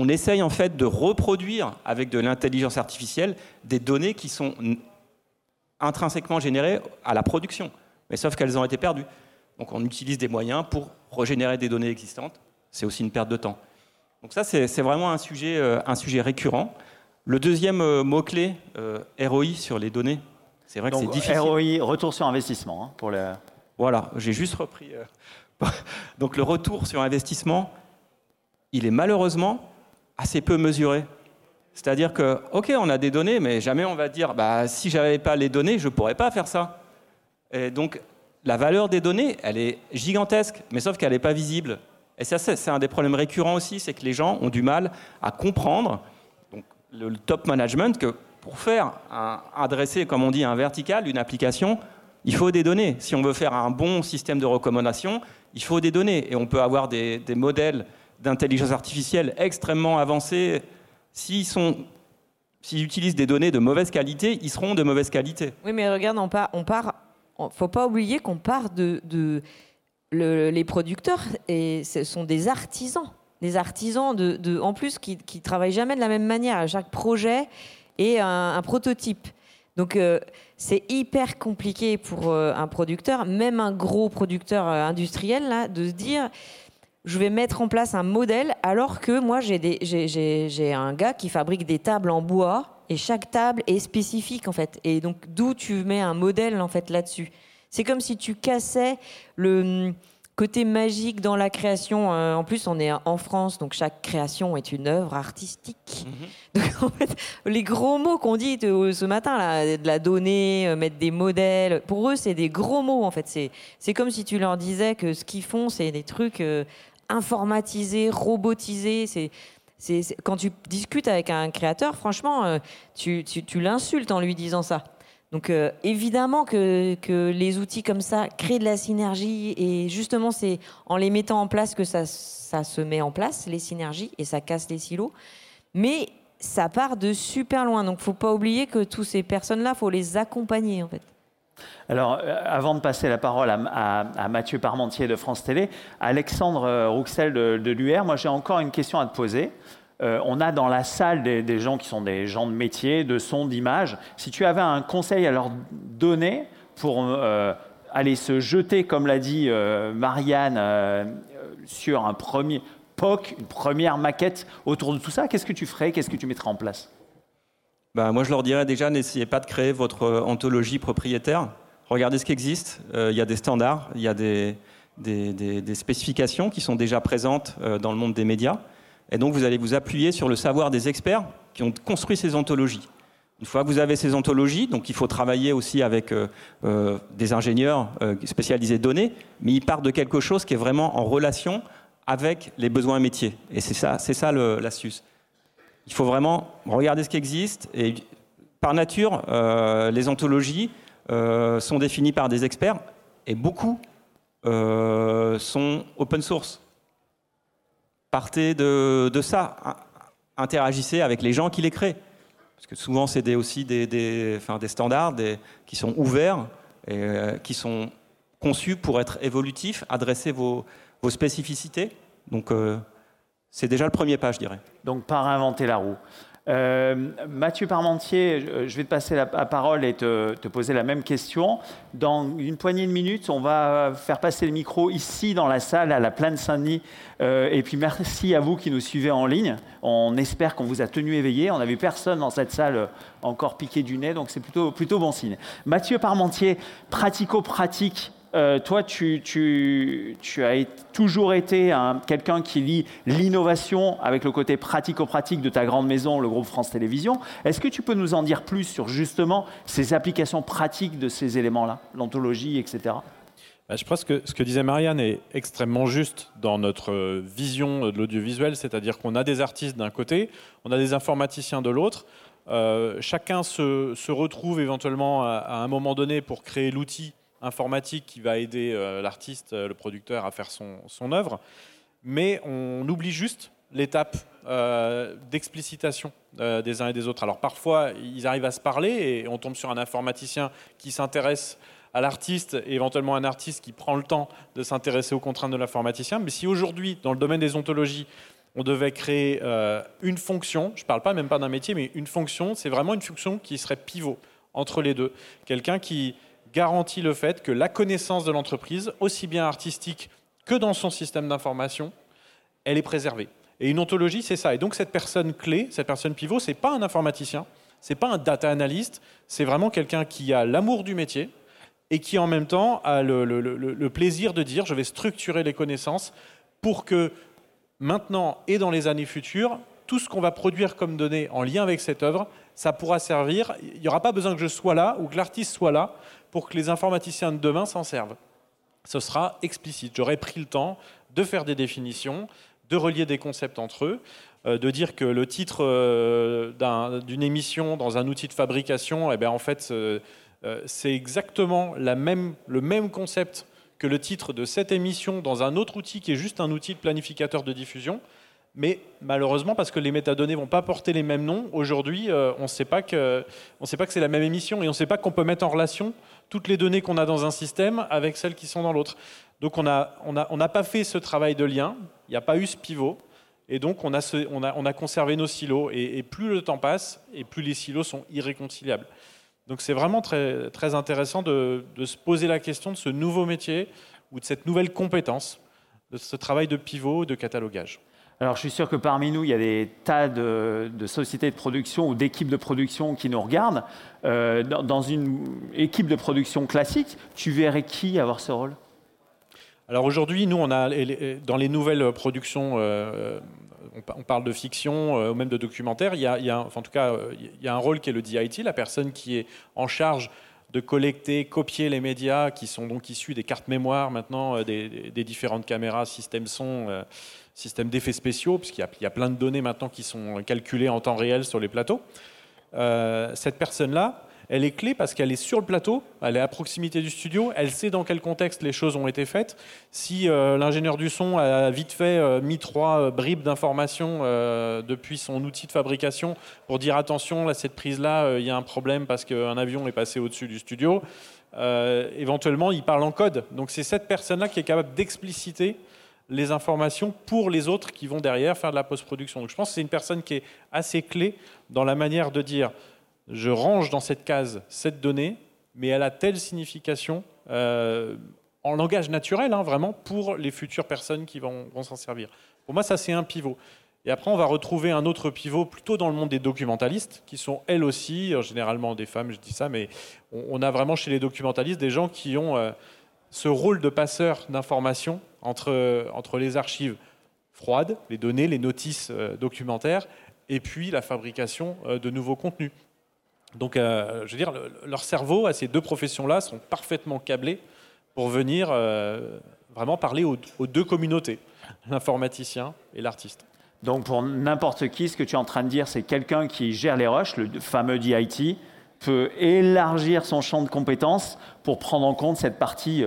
Speaker 3: on essaye en fait de reproduire avec de l'intelligence artificielle des données qui sont intrinsèquement générées à la production, mais sauf qu'elles ont été perdues. Donc on utilise des moyens pour régénérer des données existantes. C'est aussi une perte de temps. Donc ça, c'est vraiment un sujet, euh, un sujet récurrent. Le deuxième euh, mot-clé, euh, ROI sur les données, c'est vrai que c'est difficile.
Speaker 1: ROI, retour sur investissement. Hein, pour.
Speaker 3: Voilà, j'ai juste repris. Donc le retour sur investissement, il est malheureusement assez peu mesuré. C'est-à-dire que, OK, on a des données, mais jamais on va dire, bah, si j'avais pas les données, je ne pourrais pas faire ça. Et donc, la valeur des données, elle est gigantesque, mais sauf qu'elle n'est pas visible. Et ça, c'est un des problèmes récurrents aussi, c'est que les gens ont du mal à comprendre, donc, le top management, que pour faire un, adresser, comme on dit, un vertical, une application, il faut des données. Si on veut faire un bon système de recommandation, il faut des données. Et on peut avoir des, des modèles d'intelligence artificielle extrêmement avancés, s'ils utilisent des données de mauvaise qualité, ils seront de mauvaise qualité.
Speaker 2: Oui, mais regarde, on part, faut pas oublier qu'on part de, les producteurs et ce sont des artisans, des artisans en plus qui, qui travaillent jamais de la même manière. Chaque projet est un, prototype. Donc euh, c'est hyper compliqué pour euh, un producteur, même un gros producteur euh, industriel, là, de se dire je vais mettre en place un modèle alors que moi j'ai un gars qui fabrique des tables en bois et chaque table est spécifique en fait. Et donc d'où tu mets un modèle en fait là-dessus. C'est comme si tu cassais le hum, côté magique dans la création. Euh, en plus, on est en France, donc chaque création est une œuvre artistique. Mhm. Donc en fait, les gros mots qu'on dit ce matin là, de la donnée, euh, mettre des modèles, pour eux c'est des gros mots en fait. C'est comme si tu leur disais que ce qu'ils font c'est des trucs euh, informatisé, robotisé. C'est, quand tu discutes avec un créateur, franchement, euh, tu, l'insultes en lui disant ça. Donc euh, évidemment que, que, les outils comme ça créent de la synergie et justement c'est en les mettant en place que ça, ça se met en place, les synergies, et ça casse les silos. Mais ça part de super loin. Donc faut pas oublier que toutes ces personnes-là, faut les accompagner en fait.
Speaker 1: Alors, euh, avant de passer la parole à, Mathieu Parmentier de France Télé, Alexandre euh, Rouxel de, l'UR, moi j'ai encore une question à te poser. Euh, on a dans la salle des, gens qui sont des gens de métier, de son, d'image. Si tu avais un conseil à leur donner pour aller se jeter, comme l'a dit Marianne, sur un premier POC, une première maquette autour de tout ça, qu'est-ce que tu ferais Qu'est-ce que tu mettrais en place?
Speaker 3: Bah, Moi, je leur dirais déjà, n'essayez pas de créer votre euh, anthologie propriétaire. Regardez ce qui existe. Euh, il y a des standards, il y a des, spécifications qui sont déjà présentes euh, dans le monde des médias. Et donc, vous allez vous appuyer sur le savoir des experts qui ont construit ces anthologies. Une fois que vous avez ces ontologies, donc il faut travailler aussi avec des ingénieurs euh, spécialisés données, mais ils partent de quelque chose qui est vraiment en relation avec les besoins métiers. Et c'est ça, c'est ça l'astuce. Il faut vraiment regarder ce qui existe. Et par nature, les ontologies sont définies par des experts et beaucoup sont open source. Partez de, ça. Interagissez avec les gens qui les créent. Parce que souvent, c'est aussi des, standards qui sont ouverts et euh, qui sont conçus pour être évolutifs, adresser vos, vos spécificités. Donc, euh, c'est déjà le premier pas, je dirais.
Speaker 1: Donc, pas réinventer la roue. Euh, Mathieu Parmentier, je vais te passer la, parole et te, poser la même question. Dans une poignée de minutes, on va faire passer le micro ici dans la salle à la Plaine Saint-Denis. Euh, et puis merci à vous qui nous suivez en ligne. On espère qu'on vous a tenu éveillé. On n'avait personne dans cette salle encore piqué du nez, donc c'est plutôt, plutôt bon signe. Mathieu Parmentier, pratico-pratique euh, toi, tu, as toujours été quelqu'un qui lit l'innovation avec le côté pratico-pratique de ta grande maison, le groupe France Télévisions. Est-ce que tu peux nous en dire plus sur justement ces applications pratiques de ces éléments-là, l'ontologie, etc.
Speaker 4: Bah, je pense que ce que disait Marianne est extrêmement juste dans notre vision de l'audiovisuel, c'est-à-dire qu'on a des artistes d'un côté, on a des informaticiens de l'autre. Euh, chacun se, retrouve éventuellement à, un moment donné pour créer l'outil informatique qui va aider euh, l'artiste, euh, le producteur à faire son, œuvre, mais on oublie juste l'étape euh, d'explicitation des uns et des autres. Alors parfois, ils arrivent à se parler et on tombe sur un informaticien qui s'intéresse à l'artiste et éventuellement un artiste qui prend le temps de s'intéresser aux contraintes de l'informaticien. Mais si aujourd'hui, dans le domaine des ontologies, on devait créer une fonction, je ne parle pas même pas d'un métier, mais une fonction, c'est vraiment une fonction qui serait pivot entre les deux. Quelqu'un qui garantit le fait que la connaissance de l'entreprise, aussi bien artistique que dans son système d'information, elle est préservée. Et une ontologie, c'est ça. Et donc cette personne clé, cette personne pivot, c'est pas un informaticien, c'est pas un data analyst, c'est vraiment quelqu'un qui a l'amour du métier et qui en même temps a le, le, plaisir de dire je vais structurer les connaissances pour que maintenant et dans les années futures, tout ce qu'on va produire comme données en lien avec cette œuvre, ça pourra servir. Il n'y aura pas besoin que je sois là ou que l'artiste soit là pour que les informaticiens de demain s'en servent. Ce sera explicite. J'aurai pris le temps de faire des définitions, de relier des concepts entre eux, euh, de dire que le titre euh, d'une émission dans un outil de fabrication, eh bien, en fait, euh, c'est exactement le même concept que le titre de cette émission dans un autre outil qui est juste un outil de planificateur de diffusion. Mais malheureusement, parce que les métadonnées vont pas porter les mêmes noms, aujourd'hui, on ne sait pas que c'est la même émission et on ne sait pas qu'on peut mettre en relation toutes les données qu'on a dans un système avec celles qui sont dans l'autre. Donc on n'a on a, on pas fait ce travail de lien, il n'y a pas eu ce pivot, et donc on a, on a, on a conservé nos silos, et, plus le temps passe, et plus les silos sont irréconciliables. Donc c'est vraiment très, très intéressant de, de, se poser la question de ce nouveau métier, ou de cette nouvelle compétence, de ce travail de pivot, de catalogage.
Speaker 1: Alors, je suis sûr que parmi nous, il y a des tas de, sociétés de production ou d'équipes de production qui nous regardent. Euh, dans, une équipe de production classique, tu verrais qui avoir ce rôle?
Speaker 4: Alors aujourd'hui, nous, on a dans les nouvelles productions, euh, on parle de fiction euh, ou même de documentaire. Il y a, en tout cas, il y a un rôle qui est le DIT, la personne qui est en charge de collecter, copier les médias qui sont donc issus des cartes mémoire maintenant, des, des différentes caméras, systèmes son système d'effets spéciaux, puisqu'il y, a plein de données maintenant qui sont calculées en temps réel sur les plateaux. Euh, cette personne-là, elle est clé parce qu'elle est sur le plateau, elle est à proximité du studio, elle sait dans quel contexte les choses ont été faites. Si euh, l'ingénieur du son a vite fait euh, mis trois bribes d'informations depuis son outil de fabrication pour dire attention, là, cette prise-là, il y a un problème parce qu'un avion est passé au-dessus du studio, éventuellement, il parle en code. Donc c'est cette personne-là qui est capable d'expliciter les informations pour les autres qui vont derrière faire de la post-production. Donc je pense que c'est une personne qui est assez clé dans la manière de dire je range dans cette case cette donnée, mais elle a telle signification euh, en langage naturel, hein, vraiment, pour les futures personnes qui vont, s'en servir. Pour moi, ça c'est un pivot. Et après, on va retrouver un autre pivot plutôt dans le monde des documentalistes, qui sont elles aussi, euh, généralement des femmes, je dis ça, mais on, a vraiment chez les documentalistes des gens qui ont euh, ce rôle de passeur d'informations entre, les archives froides, les données, les notices euh, documentaires, et puis la fabrication euh, de nouveaux contenus. Donc, je veux dire, leur cerveau à ces deux professions-là sont parfaitement câblés pour venir vraiment parler aux, deux communautés, l'informaticien et l'artiste.
Speaker 1: Donc pour n'importe qui, ce que tu es en train de dire, c'est quelqu'un qui gère les rushs, le fameux DIT, peut élargir son champ de compétences pour prendre en compte cette partie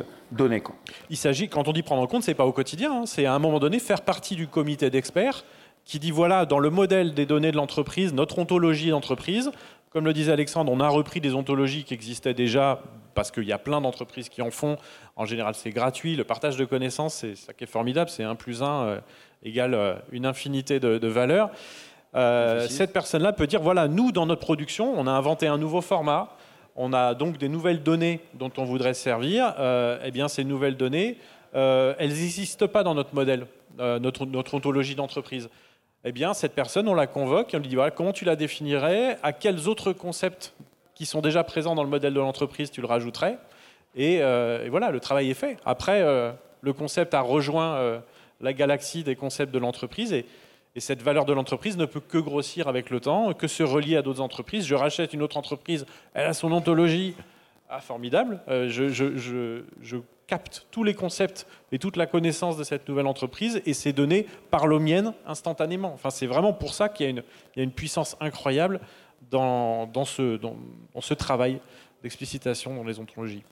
Speaker 4: Il s'agit, quand on dit prendre en compte, c'est pas au quotidien, hein. c'est à un moment donné faire partie du comité d'experts qui dit voilà, dans le modèle des données de l'entreprise, notre ontologie d'entreprise, comme le disait Alexandre, on a repris des ontologies qui existaient déjà parce qu'il y a plein d'entreprises qui en font. En général, c'est gratuit. Le partage de connaissances, c'est ça qui est formidable. C'est 1 plus 1 euh, égale euh, une infinité de, valeurs. Euh, cette personne-là peut dire, voilà, nous, dans notre production, on a inventé un nouveau format. On a donc des nouvelles données dont on voudrait servir. eh bien, ces nouvelles données, elles n'existent pas dans notre modèle, notre, notre ontologie d'entreprise eh bien, cette personne, on la convoque et on lui dit voilà, comment tu la définirais? À quels autres concepts qui sont déjà présents dans le modèle de l'entreprise tu le rajouterais? Euh, et, voilà, le travail est fait. Après, euh, le concept a rejoint euh, la galaxie des concepts de l'entreprise et, cette valeur de l'entreprise ne peut que grossir avec le temps, que se relier à d'autres entreprises. Je rachète une autre entreprise, elle a son ontologie. Ah, formidable. je, je capte tous les concepts et toute la connaissance de cette nouvelle entreprise et ces données parlent aux miennes instantanément. Enfin, c'est vraiment pour ça qu'il y, a une puissance incroyable dans ce travail d'explicitation dans les ontologies.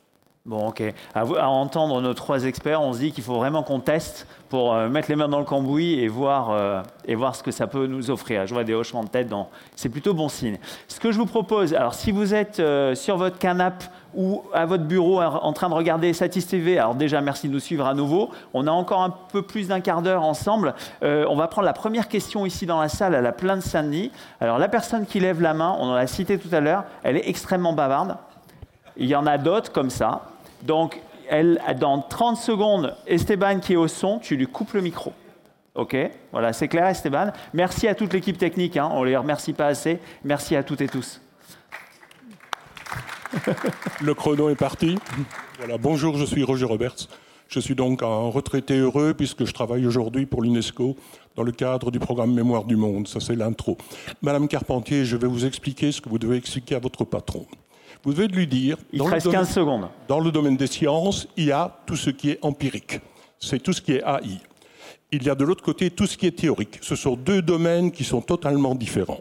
Speaker 1: Bon, ok. À, entendre nos trois experts, on se dit qu'il faut vraiment qu'on teste pour euh, mettre les mains dans le cambouis et voir, euh, et voir ce que ça peut nous offrir. Je vois des hochements de tête, c'est plutôt bon signe. Ce que je vous propose, alors si vous êtes euh, sur votre canapé ou à votre bureau en train de regarder Satis TV, alors déjà merci de nous suivre à nouveau. On a encore un peu plus d'un quart d'heure ensemble. on va prendre la première question ici dans la salle à la plaine Saint-Denis. Alors la personne qui lève la main, on en a cité tout à l'heure, elle est extrêmement bavarde. Il y en a d'autres comme ça. Donc, elle, dans 30 secondes, Esteban qui est au son, tu lui coupes le micro. OK? Voilà, c'est clair, Esteban. Merci à toute l'équipe technique. Hein. on ne les remercie pas assez. Merci à toutes et tous.
Speaker 5: Le chrono est parti. Voilà, bonjour, je suis Roger Roberts. Je suis donc un retraité heureux puisque je travaille aujourd'hui pour l'UNESCO dans le cadre du programme Mémoire du Monde. Ça, c'est l'intro. Madame Carpentier, je vais vous expliquer ce que vous devez expliquer à votre patron. Vous devez lui dire.
Speaker 1: Il reste 15 secondes.
Speaker 5: Dans le domaine des sciences, il y a tout ce qui est empirique. C'est tout ce qui est AI. Il y a de l'autre côté tout ce qui est théorique. Ce sont deux domaines qui sont totalement différents.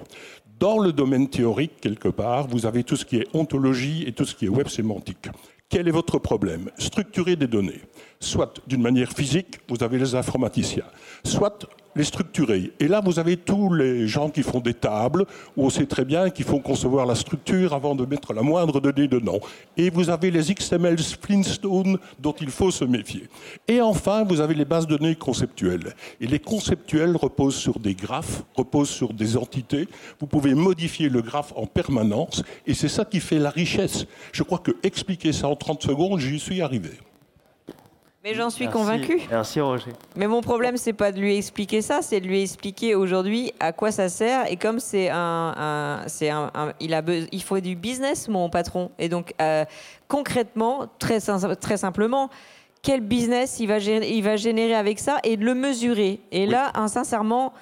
Speaker 5: Dans le domaine théorique, quelque part, vous avez tout ce qui est ontologie et tout ce qui est web sémantique. Quel est votre problème? Structurer des données. Soit d'une manière physique, vous avez les informaticiens, soit les structurer. Et là, vous avez tous les gens qui font des tables, où on sait très bien qu'il faut concevoir la structure avant de mettre la moindre donnée dedans. Et vous avez les XML Flintstone dont il faut se méfier. Et enfin, vous avez les bases de données conceptuelles. Et les conceptuels reposent sur des graphes, reposent sur des entités. Vous pouvez modifier le graphe en permanence, et c'est ça qui fait la richesse. Je crois que expliquer ça en 30 secondes, j'y suis arrivé.
Speaker 2: Mais j'en suis convaincu.
Speaker 1: Merci Roger.
Speaker 2: Mais mon problème, c'est pas de lui expliquer ça, c'est de lui expliquer aujourd'hui à quoi ça sert. Et comme c'est un, c'est un, il a, il faut du business, mon patron. Et donc euh, concrètement, très, très simplement, quel business il va, générer, il va générer avec ça et de le mesurer. Et là, sincèrement,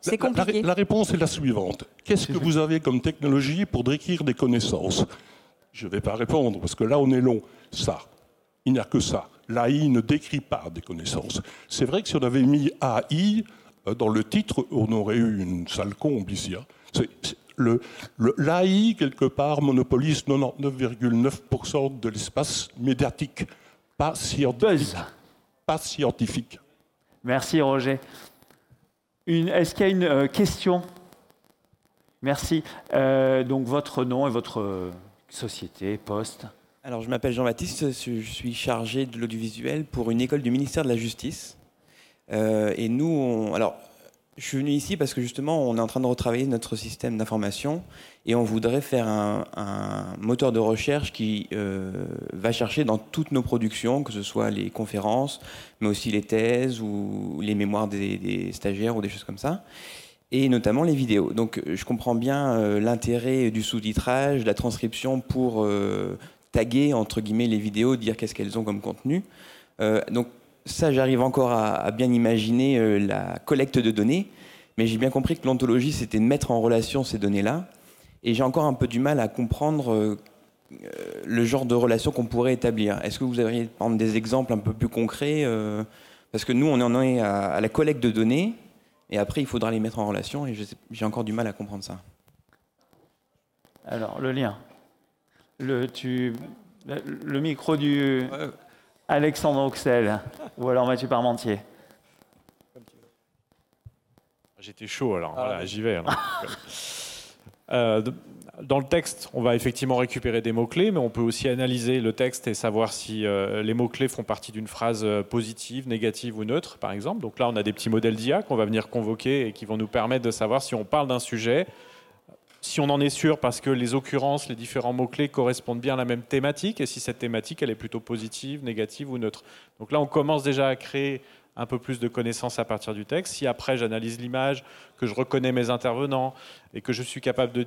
Speaker 2: c'est compliqué.
Speaker 5: La, réponse est la suivante. Qu'est-ce que vous avez comme technologie pour décrire des connaissances? Je ne vais pas répondre parce que là, on est long. Ça. Il n'y a que ça l'AI ne décrit pas des connaissances. C'est vrai que si on avait mis AI euh, dans le titre, on aurait eu une sale comble ici. Hein. L'AI, quelque part, monopolise 99,9% de l'espace médiatique, pas scientifique. Pas scientifique.
Speaker 1: Merci Roger. Est-ce qu'il y a une euh, question? Merci. Euh, donc votre nom et votre société, poste
Speaker 6: alors, je m'appelle Jean-Baptiste, je suis chargé de l'audiovisuel pour une école du ministère de la Justice. Euh, et nous, alors, je suis venu ici parce que justement, on est en train de retravailler notre système d'information et on voudrait faire un, moteur de recherche qui euh, va chercher dans toutes nos productions, que ce soit les conférences, mais aussi les thèses ou les mémoires des, stagiaires ou des choses comme ça, et notamment les vidéos. Donc, je comprends bien euh, l'intérêt du sous-titrage, de la transcription pour taguer entre guillemets les vidéos, dire qu'est-ce qu'elles ont comme contenu. Euh, donc ça, j'arrive encore à, bien imaginer euh, la collecte de données, mais j'ai bien compris que l'ontologie, c'était de mettre en relation ces données-là. Et j'ai encore un peu du mal à comprendre euh, le genre de relation qu'on pourrait établir. Est-ce que vous auriez exemple, des exemples un peu plus concrets Parce que nous, on en est à, la collecte de données, et après, il faudra les mettre en relation, et j'ai encore du mal à comprendre ça.
Speaker 1: Alors, le lien. Le, tu, le, micro du Alexandre Auxel ou alors Mathieu Parmentier.
Speaker 4: J'étais chaud, alors voilà, j'y vais. alors. Euh, dans le texte, on va effectivement récupérer des mots-clés, mais on peut aussi analyser le texte et savoir si euh, les mots-clés font partie d'une phrase euh, positive, négative ou neutre, par exemple. Donc là, on a des petits modèles d'IA qu'on va venir convoquer et qui vont nous permettre de savoir si on parle d'un sujet, si on en est sûr parce que les occurrences, les différents mots-clés correspondent bien à la même thématique et si cette thématique, elle est plutôt positive, négative ou neutre. Donc là, on commence déjà à créer un peu plus de connaissances à partir du texte. Si après j'analyse l'image, que je reconnais mes intervenants et que je suis capable de,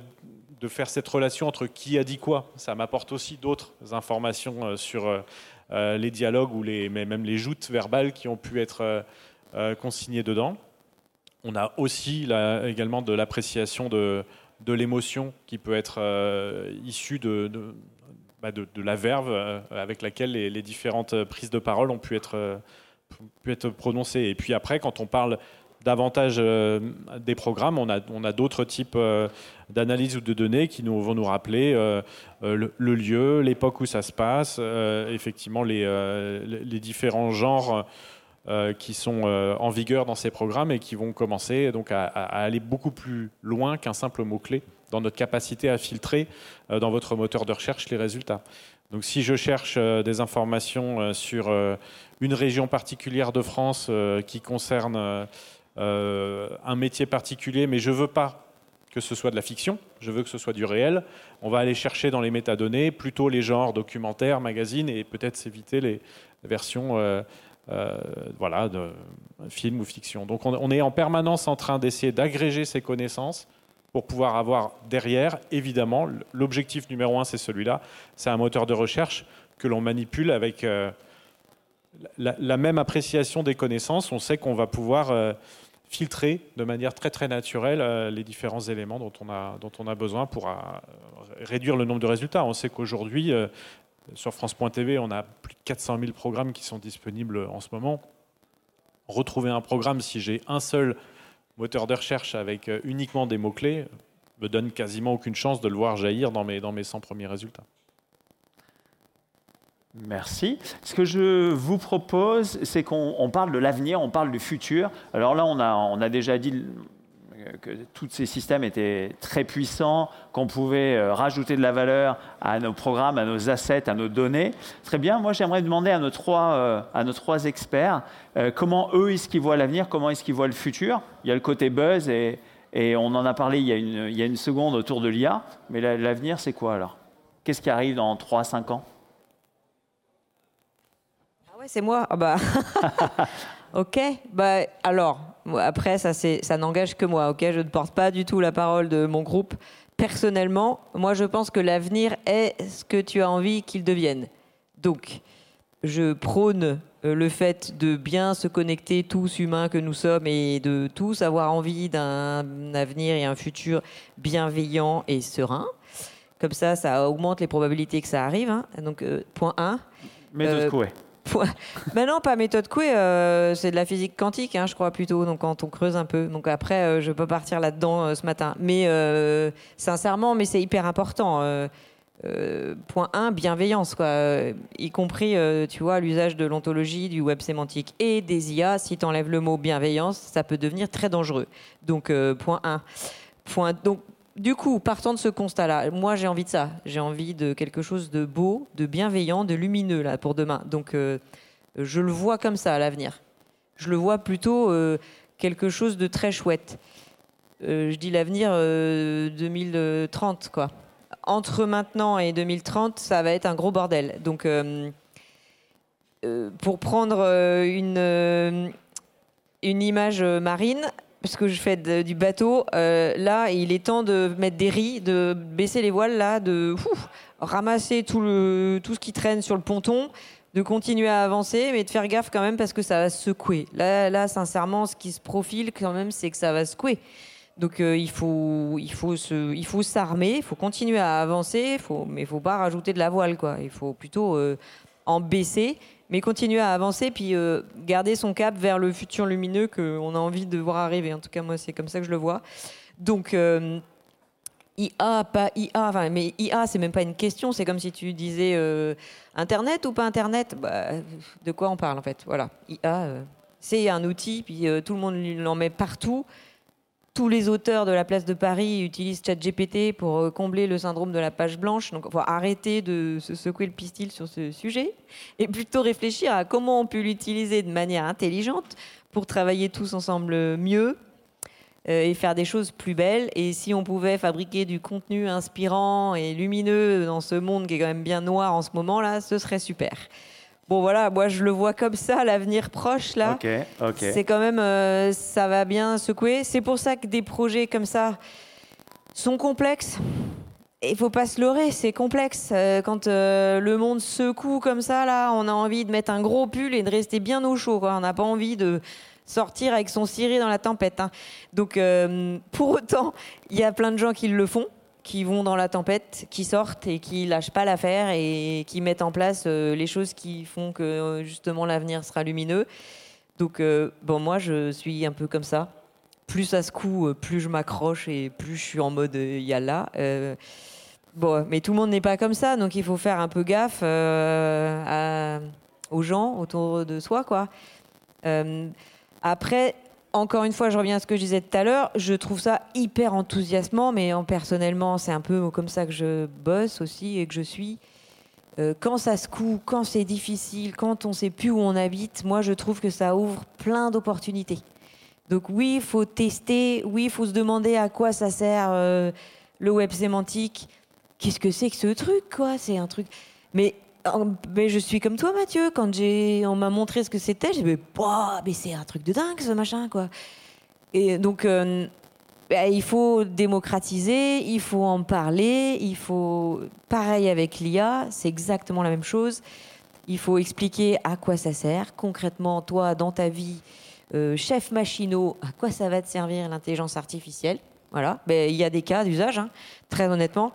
Speaker 4: de faire cette relation entre qui a dit quoi, ça m'apporte aussi d'autres informations euh, sur euh, euh, les dialogues ou les, même les joutes verbales qui ont pu être consignées dedans. On a aussi également de l'appréciation de, de l'émotion qui peut être euh, issue bah, de- de la verve euh, avec laquelle les, différentes prises de parole ont pu être, euh, pu être prononcées. Et puis après, quand on parle davantage des programmes, on a, on a d'autres types d'analyses ou de données qui nous, vont nous rappeler le, le lieu, l'époque où ça se passe, effectivement les les différents genres euh, qui sont euh, en vigueur dans ces programmes et qui vont commencer donc à, aller beaucoup plus loin qu'un simple mot-clé dans notre capacité à filtrer euh, dans votre moteur de recherche les résultats. Donc si je cherche des informations sur une région particulière de France qui concerne un métier particulier, mais je veux pas que ce soit de la fiction, je veux que ce soit du réel. On va aller chercher dans les métadonnées plutôt les genres documentaires, magazines et peut-être s'éviter les versions euh, voilà, de film ou fiction. Donc on, est en permanence en train d'essayer d'agréger ces connaissances pour pouvoir avoir derrière, évidemment, l'objectif numéro un, c'est celui-là, c'est un moteur de recherche que l'on manipule avec euh, la, même appréciation des connaissances. On sait qu'on va pouvoir euh, filtrer de manière très très naturelle les différents éléments dont on a, dont on a besoin pour réduire le nombre de résultats. On sait qu'aujourd'hui, sur France.tv, on a plus de 400 000 programmes qui sont disponibles en ce moment. Retrouver un programme, si j'ai un seul moteur de recherche avec euh, uniquement des mots-clés, me donne quasiment aucune chance de le voir jaillir dans mes, dans mes 100 premiers résultats.
Speaker 1: Merci. Ce que je vous propose, c'est qu'on on parle de l'avenir, on parle du futur. Alors là, on a déjà dit que tous ces systèmes étaient très puissants, qu'on pouvait euh, rajouter de la valeur à nos programmes, à nos assets, à nos données. Très bien. Moi, j'aimerais demander à nos trois, euh, à nos trois experts euh, comment eux, est-ce qu'ils voient l'avenir, comment est-ce qu'ils voient le futur. Il y a le côté buzz et, et on en a parlé il y a une, il y a une seconde autour de l'IA. Mais la- l'avenir, c'est quoi alors? Qu'est-ce qui arrive dans 3-5 ans?
Speaker 2: Ah ouais, c'est moi. Ah bah. ok. Bah alors, après ça n'engage que moi. Ok, je ne porte pas du tout la parole de mon groupe. Personnellement, moi je pense que l'avenir est ce que tu as envie qu'il devienne. Donc, je prône euh, le fait de bien se connecter tous humains que nous sommes et de tous avoir envie d'un avenir et un futur bienveillant et serein. Comme ça, ça augmente les probabilités que ça arrive. hein. Donc, euh, point 1.
Speaker 1: Méthode
Speaker 2: Euh,
Speaker 1: Coué.
Speaker 2: Point- Ben non, pas méthode Coué, euh, c'est de la physique quantique, hein, je crois plutôt. Donc quand on creuse un peu. Donc après, euh, je peux partir là-dedans euh, ce matin. Mais sincèrement, mais c'est hyper important. point 1, bienveillance, quoi. Y compris, tu vois, l'usage de l'ontologie, du web sémantique et des IA. Si tu enlèves le mot bienveillance, ça peut devenir très dangereux. Donc, point 1. Point, donc, du coup, partant de ce constat-là, moi j'ai envie de ça. J'ai envie de quelque chose de beau, de bienveillant, de lumineux là pour demain. Donc euh, je le vois comme ça à l'avenir. Je le vois plutôt euh, quelque chose de très chouette. Euh, je dis l'avenir euh, 2030 quoi. Entre maintenant et 2030, ça va être un gros bordel. Donc pour prendre une image marine, parce que je fais du bateau, euh, là, il est temps de mettre des riz, de baisser les voiles, là, de ramasser tout, le, tout ce qui traîne sur le ponton, de continuer à avancer, mais de faire gaffe quand même parce que ça va secouer. Là, là sincèrement, ce qui se profile quand même, c'est que ça va secouer. Donc il faut, il faut il faut s'armer, il faut continuer à avancer, faut, mais il faut pas rajouter de la voile, quoi. Il faut plutôt en baisser, mais continuer à avancer, puis garder son cap vers le futur lumineux qu'on a envie de voir arriver. En tout cas, moi, c'est comme ça que je le vois. Donc IA, pas IA, enfin, mais IA, c'est même pas une question, c'est comme si tu disais euh, Internet ou pas Internet? Bah, De quoi on parle en fait? Voilà, IA, euh, c'est un outil, puis euh, tout le monde l'en met partout. Tous les auteurs de la place de Paris utilisent ChatGPT pour combler le syndrome de la page blanche. Donc, il faut arrêter de se secouer le pistil sur ce sujet et plutôt réfléchir à comment on peut l'utiliser de manière intelligente pour travailler tous ensemble mieux, euh, et faire des choses plus belles. Et si on pouvait fabriquer du contenu inspirant et lumineux dans ce monde qui est quand même bien noir en ce moment-là, ce serait super. Bon voilà, moi je le vois comme ça, l'avenir proche là. C'est quand même, euh, ça va bien secouer. C'est pour ça que des projets comme ça sont complexes. Il faut pas se leurrer, c'est complexe. Euh, quand le monde secoue comme ça, là, on a envie de mettre un gros pull et de rester bien au chaud. Quoi. On n'a pas envie de sortir avec son Siri dans la tempête. Hein. Donc, euh, pour autant, il y a plein de gens qui le font, qui vont dans la tempête, qui sortent et qui lâchent pas l'affaire et qui mettent en place euh, les choses qui font que euh, justement l'avenir sera lumineux. Donc, bon, moi, je suis un peu comme ça. Plus ça se coud, plus je m'accroche et plus je suis en mode yalla. bon, mais tout le monde n'est pas comme ça, donc il faut faire un peu gaffe aux gens autour de soi, quoi. Après, encore une fois, je reviens à ce que je disais tout à l'heure, je trouve ça hyper enthousiasmant, mais en, personnellement, c'est un peu comme ça que je bosse aussi et que je suis. Euh, quand ça se coud, quand c'est difficile, quand on sait plus où on habite, moi je trouve que ça ouvre plein d'opportunités. Donc oui, il faut tester, oui, il faut se demander à quoi ça sert euh, le web sémantique. Qu'est-ce que c'est que ce truc, quoi? C'est un truc. Mais mais je suis comme toi, Mathieu. Quand on m'a montré ce que c'était, j'ai dit, mais c'est un truc de dingue, ce machin, quoi. Et donc, euh, bah, il faut démocratiser, il faut en parler, il faut. Pareil avec l'IA, c'est exactement la même chose. Il faut expliquer à quoi ça sert. Concrètement, toi, dans ta vie, euh, chef machinot, à quoi ça va te servir l'intelligence artificielle? Voilà. Ben, il y a des cas d'usage, hein, très honnêtement.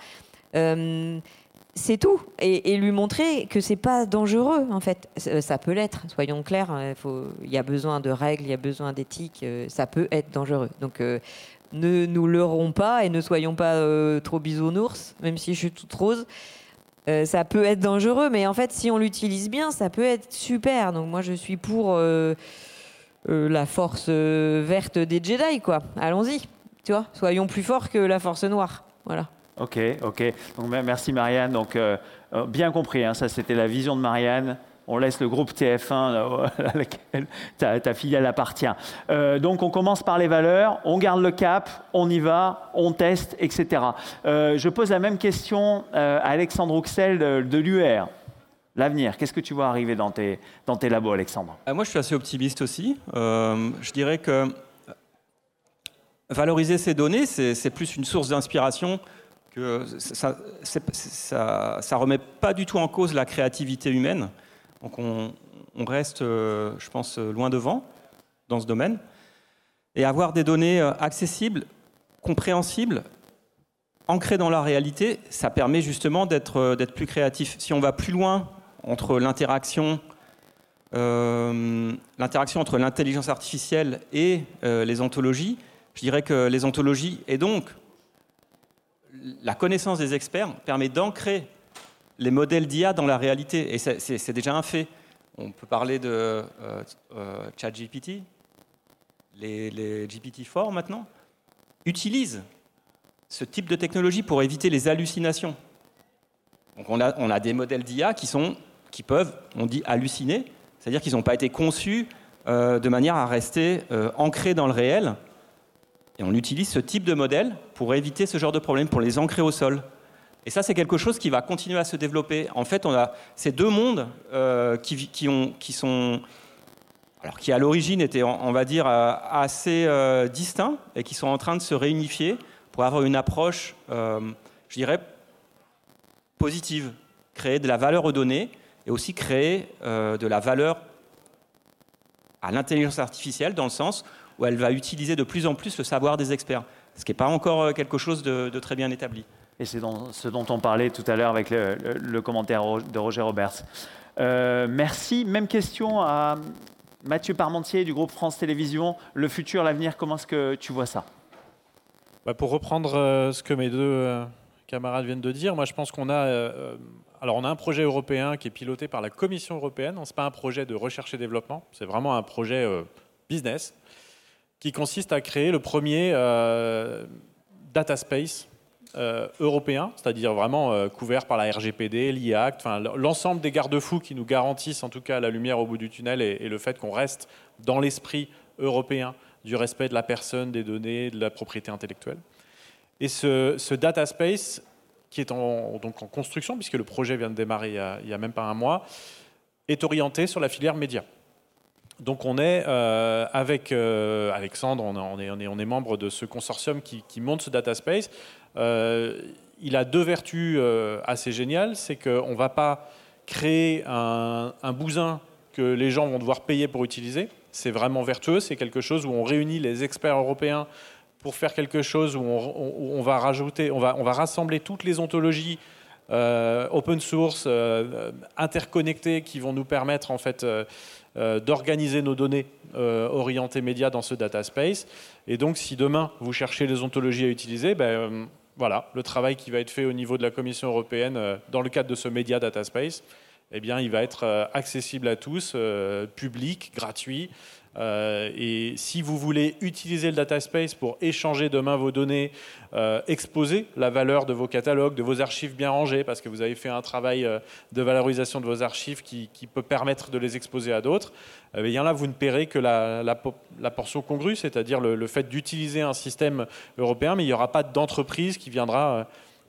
Speaker 2: Euh, c'est tout. Et, lui montrer que c'est pas dangereux, en fait. Euh, ça peut l'être, soyons clairs. Hein, il y a besoin de règles, il y a besoin d'éthique. Euh, ça peut être dangereux. Donc, euh, ne nous leurrons pas et ne soyons pas trop bisounours, même si je suis toute rose. ça peut être dangereux, mais en fait, si on l'utilise bien, ça peut être super. Donc, moi, je suis pour la force verte des Jedi, quoi. Allons-y, tu vois. Soyons plus forts que la force noire. Voilà.
Speaker 1: Ok, ok. Donc, merci Marianne. Donc, euh, euh, bien compris, hein, ça c'était la vision de Marianne. On laisse le groupe TF1 euh, à laquelle ta, filiale appartient. donc on commence par les valeurs, on garde le cap, on y va, on teste, etc. je pose la même question à Alexandre Rouxel de, l'UR. L'avenir, qu'est-ce que tu vois arriver dans tes, dans tes labos, Alexandre?
Speaker 3: Moi, je suis assez optimiste aussi. je dirais que valoriser ces données, c'est plus une source d'inspiration ça, ne remet pas du tout en cause la créativité humaine. Donc on, reste, euh, je pense, loin devant dans ce domaine. Et avoir des données euh, accessibles, compréhensibles, ancrées dans la réalité, ça permet justement d'être euh, plus créatif. Si on va plus loin entre l'interaction l'interaction entre l'intelligence artificielle et les ontologies, je dirais que les ontologies et donc la connaissance des experts permet d'ancrer les modèles d'IA dans la réalité. Et c'est déjà un fait. On peut parler de euh, euh, ChatGPT, les, GPT-4 maintenant, utilisent ce type de technologie pour éviter les hallucinations. Donc on a, des modèles d'IA qui, qui peuvent, on dit, halluciner, c'est-à-dire qu'ils n'ont pas été conçus euh, de manière à rester ancrés dans le réel, et on utilise ce type de modèle pour éviter ce genre de problème, pour les ancrer au sol. Et ça, c'est quelque chose qui va continuer à se développer. En fait, on a ces deux mondes euh, qui, ont, sont, alors qui à l'origine étaient, on va dire, euh, assez euh, distincts et qui sont en train de se réunifier pour avoir une approche, je dirais, positive, créer de la valeur aux données et aussi créer de la valeur à l'intelligence artificielle dans le sens où elle va utiliser de plus en plus le savoir des experts. ce qui n'est pas encore quelque chose de, très bien établi.
Speaker 1: Et c'est ce dont on parlait tout à l'heure avec le, commentaire de Roger Roberts. merci. Même question à Mathieu Parmentier du groupe France Télévisions. Le futur, l'avenir, comment est-ce que tu vois ça?
Speaker 4: Bah, Pour reprendre ce que mes deux camarades viennent de dire, moi je pense qu'on a alors on a un projet européen qui est piloté par la Commission européenne. Ce n'est pas un projet de recherche et développement, c'est vraiment un projet euh, business qui consiste à créer le premier euh, data space euh, européen, c'est-à-dire vraiment couvert par la RGPD, l'IACT, l'ensemble des garde-fous qui nous garantissent en tout cas la lumière au bout du tunnel et, le fait qu'on reste dans l'esprit européen du respect de la personne, des données, de la propriété intellectuelle. Et ce, ce data space, qui est en, donc en construction, puisque le projet vient de démarrer il n'y a, même pas un mois, est orienté sur la filière média. Donc on est euh, avec euh, Alexandre, on, est, membre de ce consortium qui, monte ce data space. Euh, il a deux vertus assez géniales, c'est qu'on ne va pas créer un, bousin que les gens vont devoir payer pour utiliser. C'est vraiment vertueux, c'est quelque chose où on réunit les experts européens pour faire quelque chose où on, va rajouter, on va, rassembler toutes les ontologies euh, open source, euh, interconnectées, qui vont nous permettre en fait euh, d'organiser nos données orientées médias dans ce data space. Et donc, si demain vous cherchez les ontologies à utiliser, ben, voilà, le travail qui va être fait au niveau de la Commission européenne dans le cadre de ce média data space, eh bien, il va être accessible à tous, public, gratuit. Euh, et si vous voulez utiliser le data space pour échanger demain vos données, euh, exposer la valeur de vos catalogues, de vos archives bien rangées, parce que vous avez fait un travail euh, de valorisation de vos archives qui, peut permettre de les exposer à d'autres, eh bien là, vous ne paierez que la, portion congrue, c'est-à-dire le, fait d'utiliser un système européen, mais il n'y aura pas d'entreprise qui viendra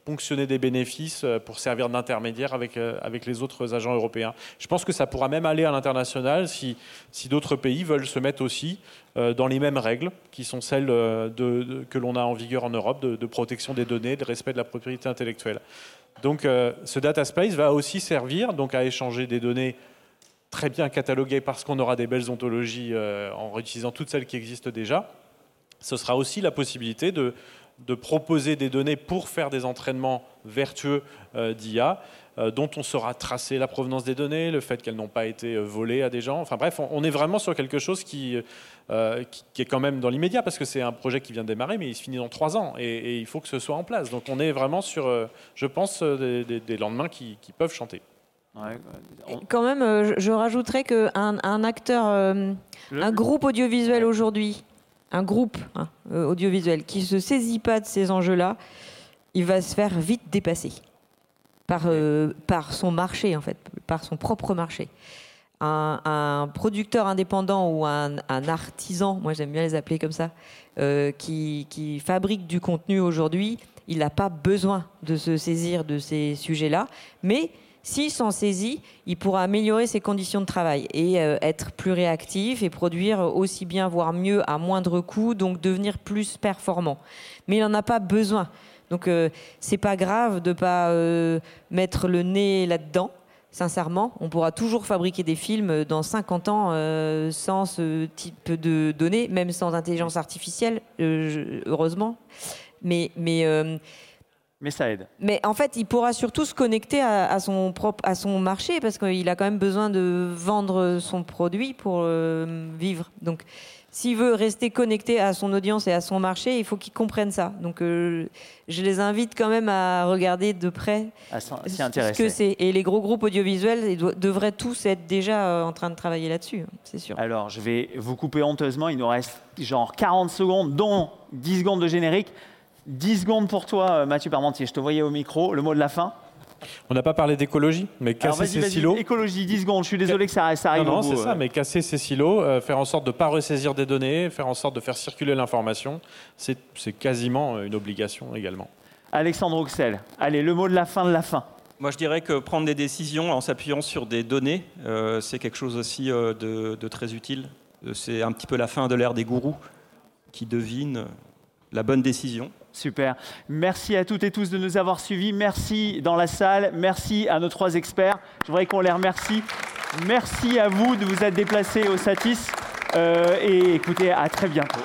Speaker 4: ponctionner des bénéfices euh, pour servir d'intermédiaire avec, euh, avec les autres agents européens. Je pense que ça pourra même aller à l'international si, si d'autres pays veulent se mettre aussi euh, dans les mêmes règles qui sont celles de, que l'on a en vigueur en Europe de, protection des données, de respect de la propriété intellectuelle. Donc ce data space va aussi servir donc, à échanger des données très bien cataloguées parce qu'on aura des belles ontologies en réutilisant toutes celles qui existent déjà. Ce sera aussi la possibilité de, de proposer des données pour faire des entraînements vertueux euh, d'IA, euh, dont on saura tracer la provenance des données, le fait qu'elles n'ont pas été euh, volées à des gens. Enfin bref, on, est vraiment sur quelque chose qui, qui, est quand même dans l'immédiat, parce que c'est un projet qui vient de démarrer, mais il se finit dans trois ans, et, il faut que ce soit en place. Donc on est vraiment sur, je pense, des, lendemains qui, peuvent chanter.
Speaker 2: Quand même, je, rajouterais qu'un un acteur, un groupe audiovisuel aujourd'hui, un groupe hein, euh, audiovisuel qui ne se saisit pas de ces enjeux-là, il va se faire vite dépasser par, euh, par son marché, en fait, par son propre marché. Un, producteur indépendant ou un, artisan, moi j'aime bien les appeler comme ça, euh, qui, qui, fabrique du contenu aujourd'hui, il n'a pas besoin de se saisir de ces sujets-là, mais s'il s'en saisit, il pourra améliorer ses conditions de travail et euh, être plus réactif et produire aussi bien, voire mieux, à moindre coût, donc devenir plus performant. Mais il n'en a pas besoin. Donc euh, c'est pas grave de pas euh, mettre le nez là-dedans. Sincèrement, on pourra toujours fabriquer des films dans 50 ans sans ce type de données, même sans intelligence artificielle, heureusement. Mais
Speaker 1: mais ça aide.
Speaker 2: Mais en fait, il pourra surtout se connecter à, son, propre, à son marché parce qu'il a quand même besoin de vendre son produit pour euh, vivre. Donc, s'il veut rester connecté à son audience et à son marché, il faut qu'il comprenne ça. Donc, euh, je les invite quand même à regarder de près
Speaker 1: ce
Speaker 2: que c'est. Et les gros groupes audiovisuels devraient tous être déjà euh, en train de travailler là-dessus, hein, c'est sûr.
Speaker 1: Alors, je vais vous couper honteusement. Il nous reste genre 40 secondes, dont 10 secondes de générique. 10 secondes pour toi, euh, Mathieu Parmentier. Je te voyais au micro. Le mot de la fin
Speaker 4: on n'a pas parlé d'écologie, mais casser ces silos.
Speaker 1: Écologie, 10 secondes. Je suis désolé que ça, ça arrive.
Speaker 4: Non,
Speaker 1: non
Speaker 4: c'est
Speaker 1: ça,
Speaker 4: mais casser ces silos, euh, faire en sorte de ne pas ressaisir des données, faire en sorte de faire circuler l'information, c'est quasiment euh, une obligation également.
Speaker 1: Alexandre Oxel, allez, le mot de la fin de la fin.
Speaker 3: Moi, je dirais que prendre des décisions en s'appuyant sur des données, c'est quelque chose aussi de, de, très utile. C'est un petit peu la fin de l'ère des gourous qui devinent la bonne décision.
Speaker 1: Super. Merci à toutes et tous de nous avoir suivis. Merci dans la salle. Merci à nos trois experts. Je voudrais qu'on les remercie. Merci à vous de vous être déplacés au Satis. Euh, et écoutez, à très bientôt.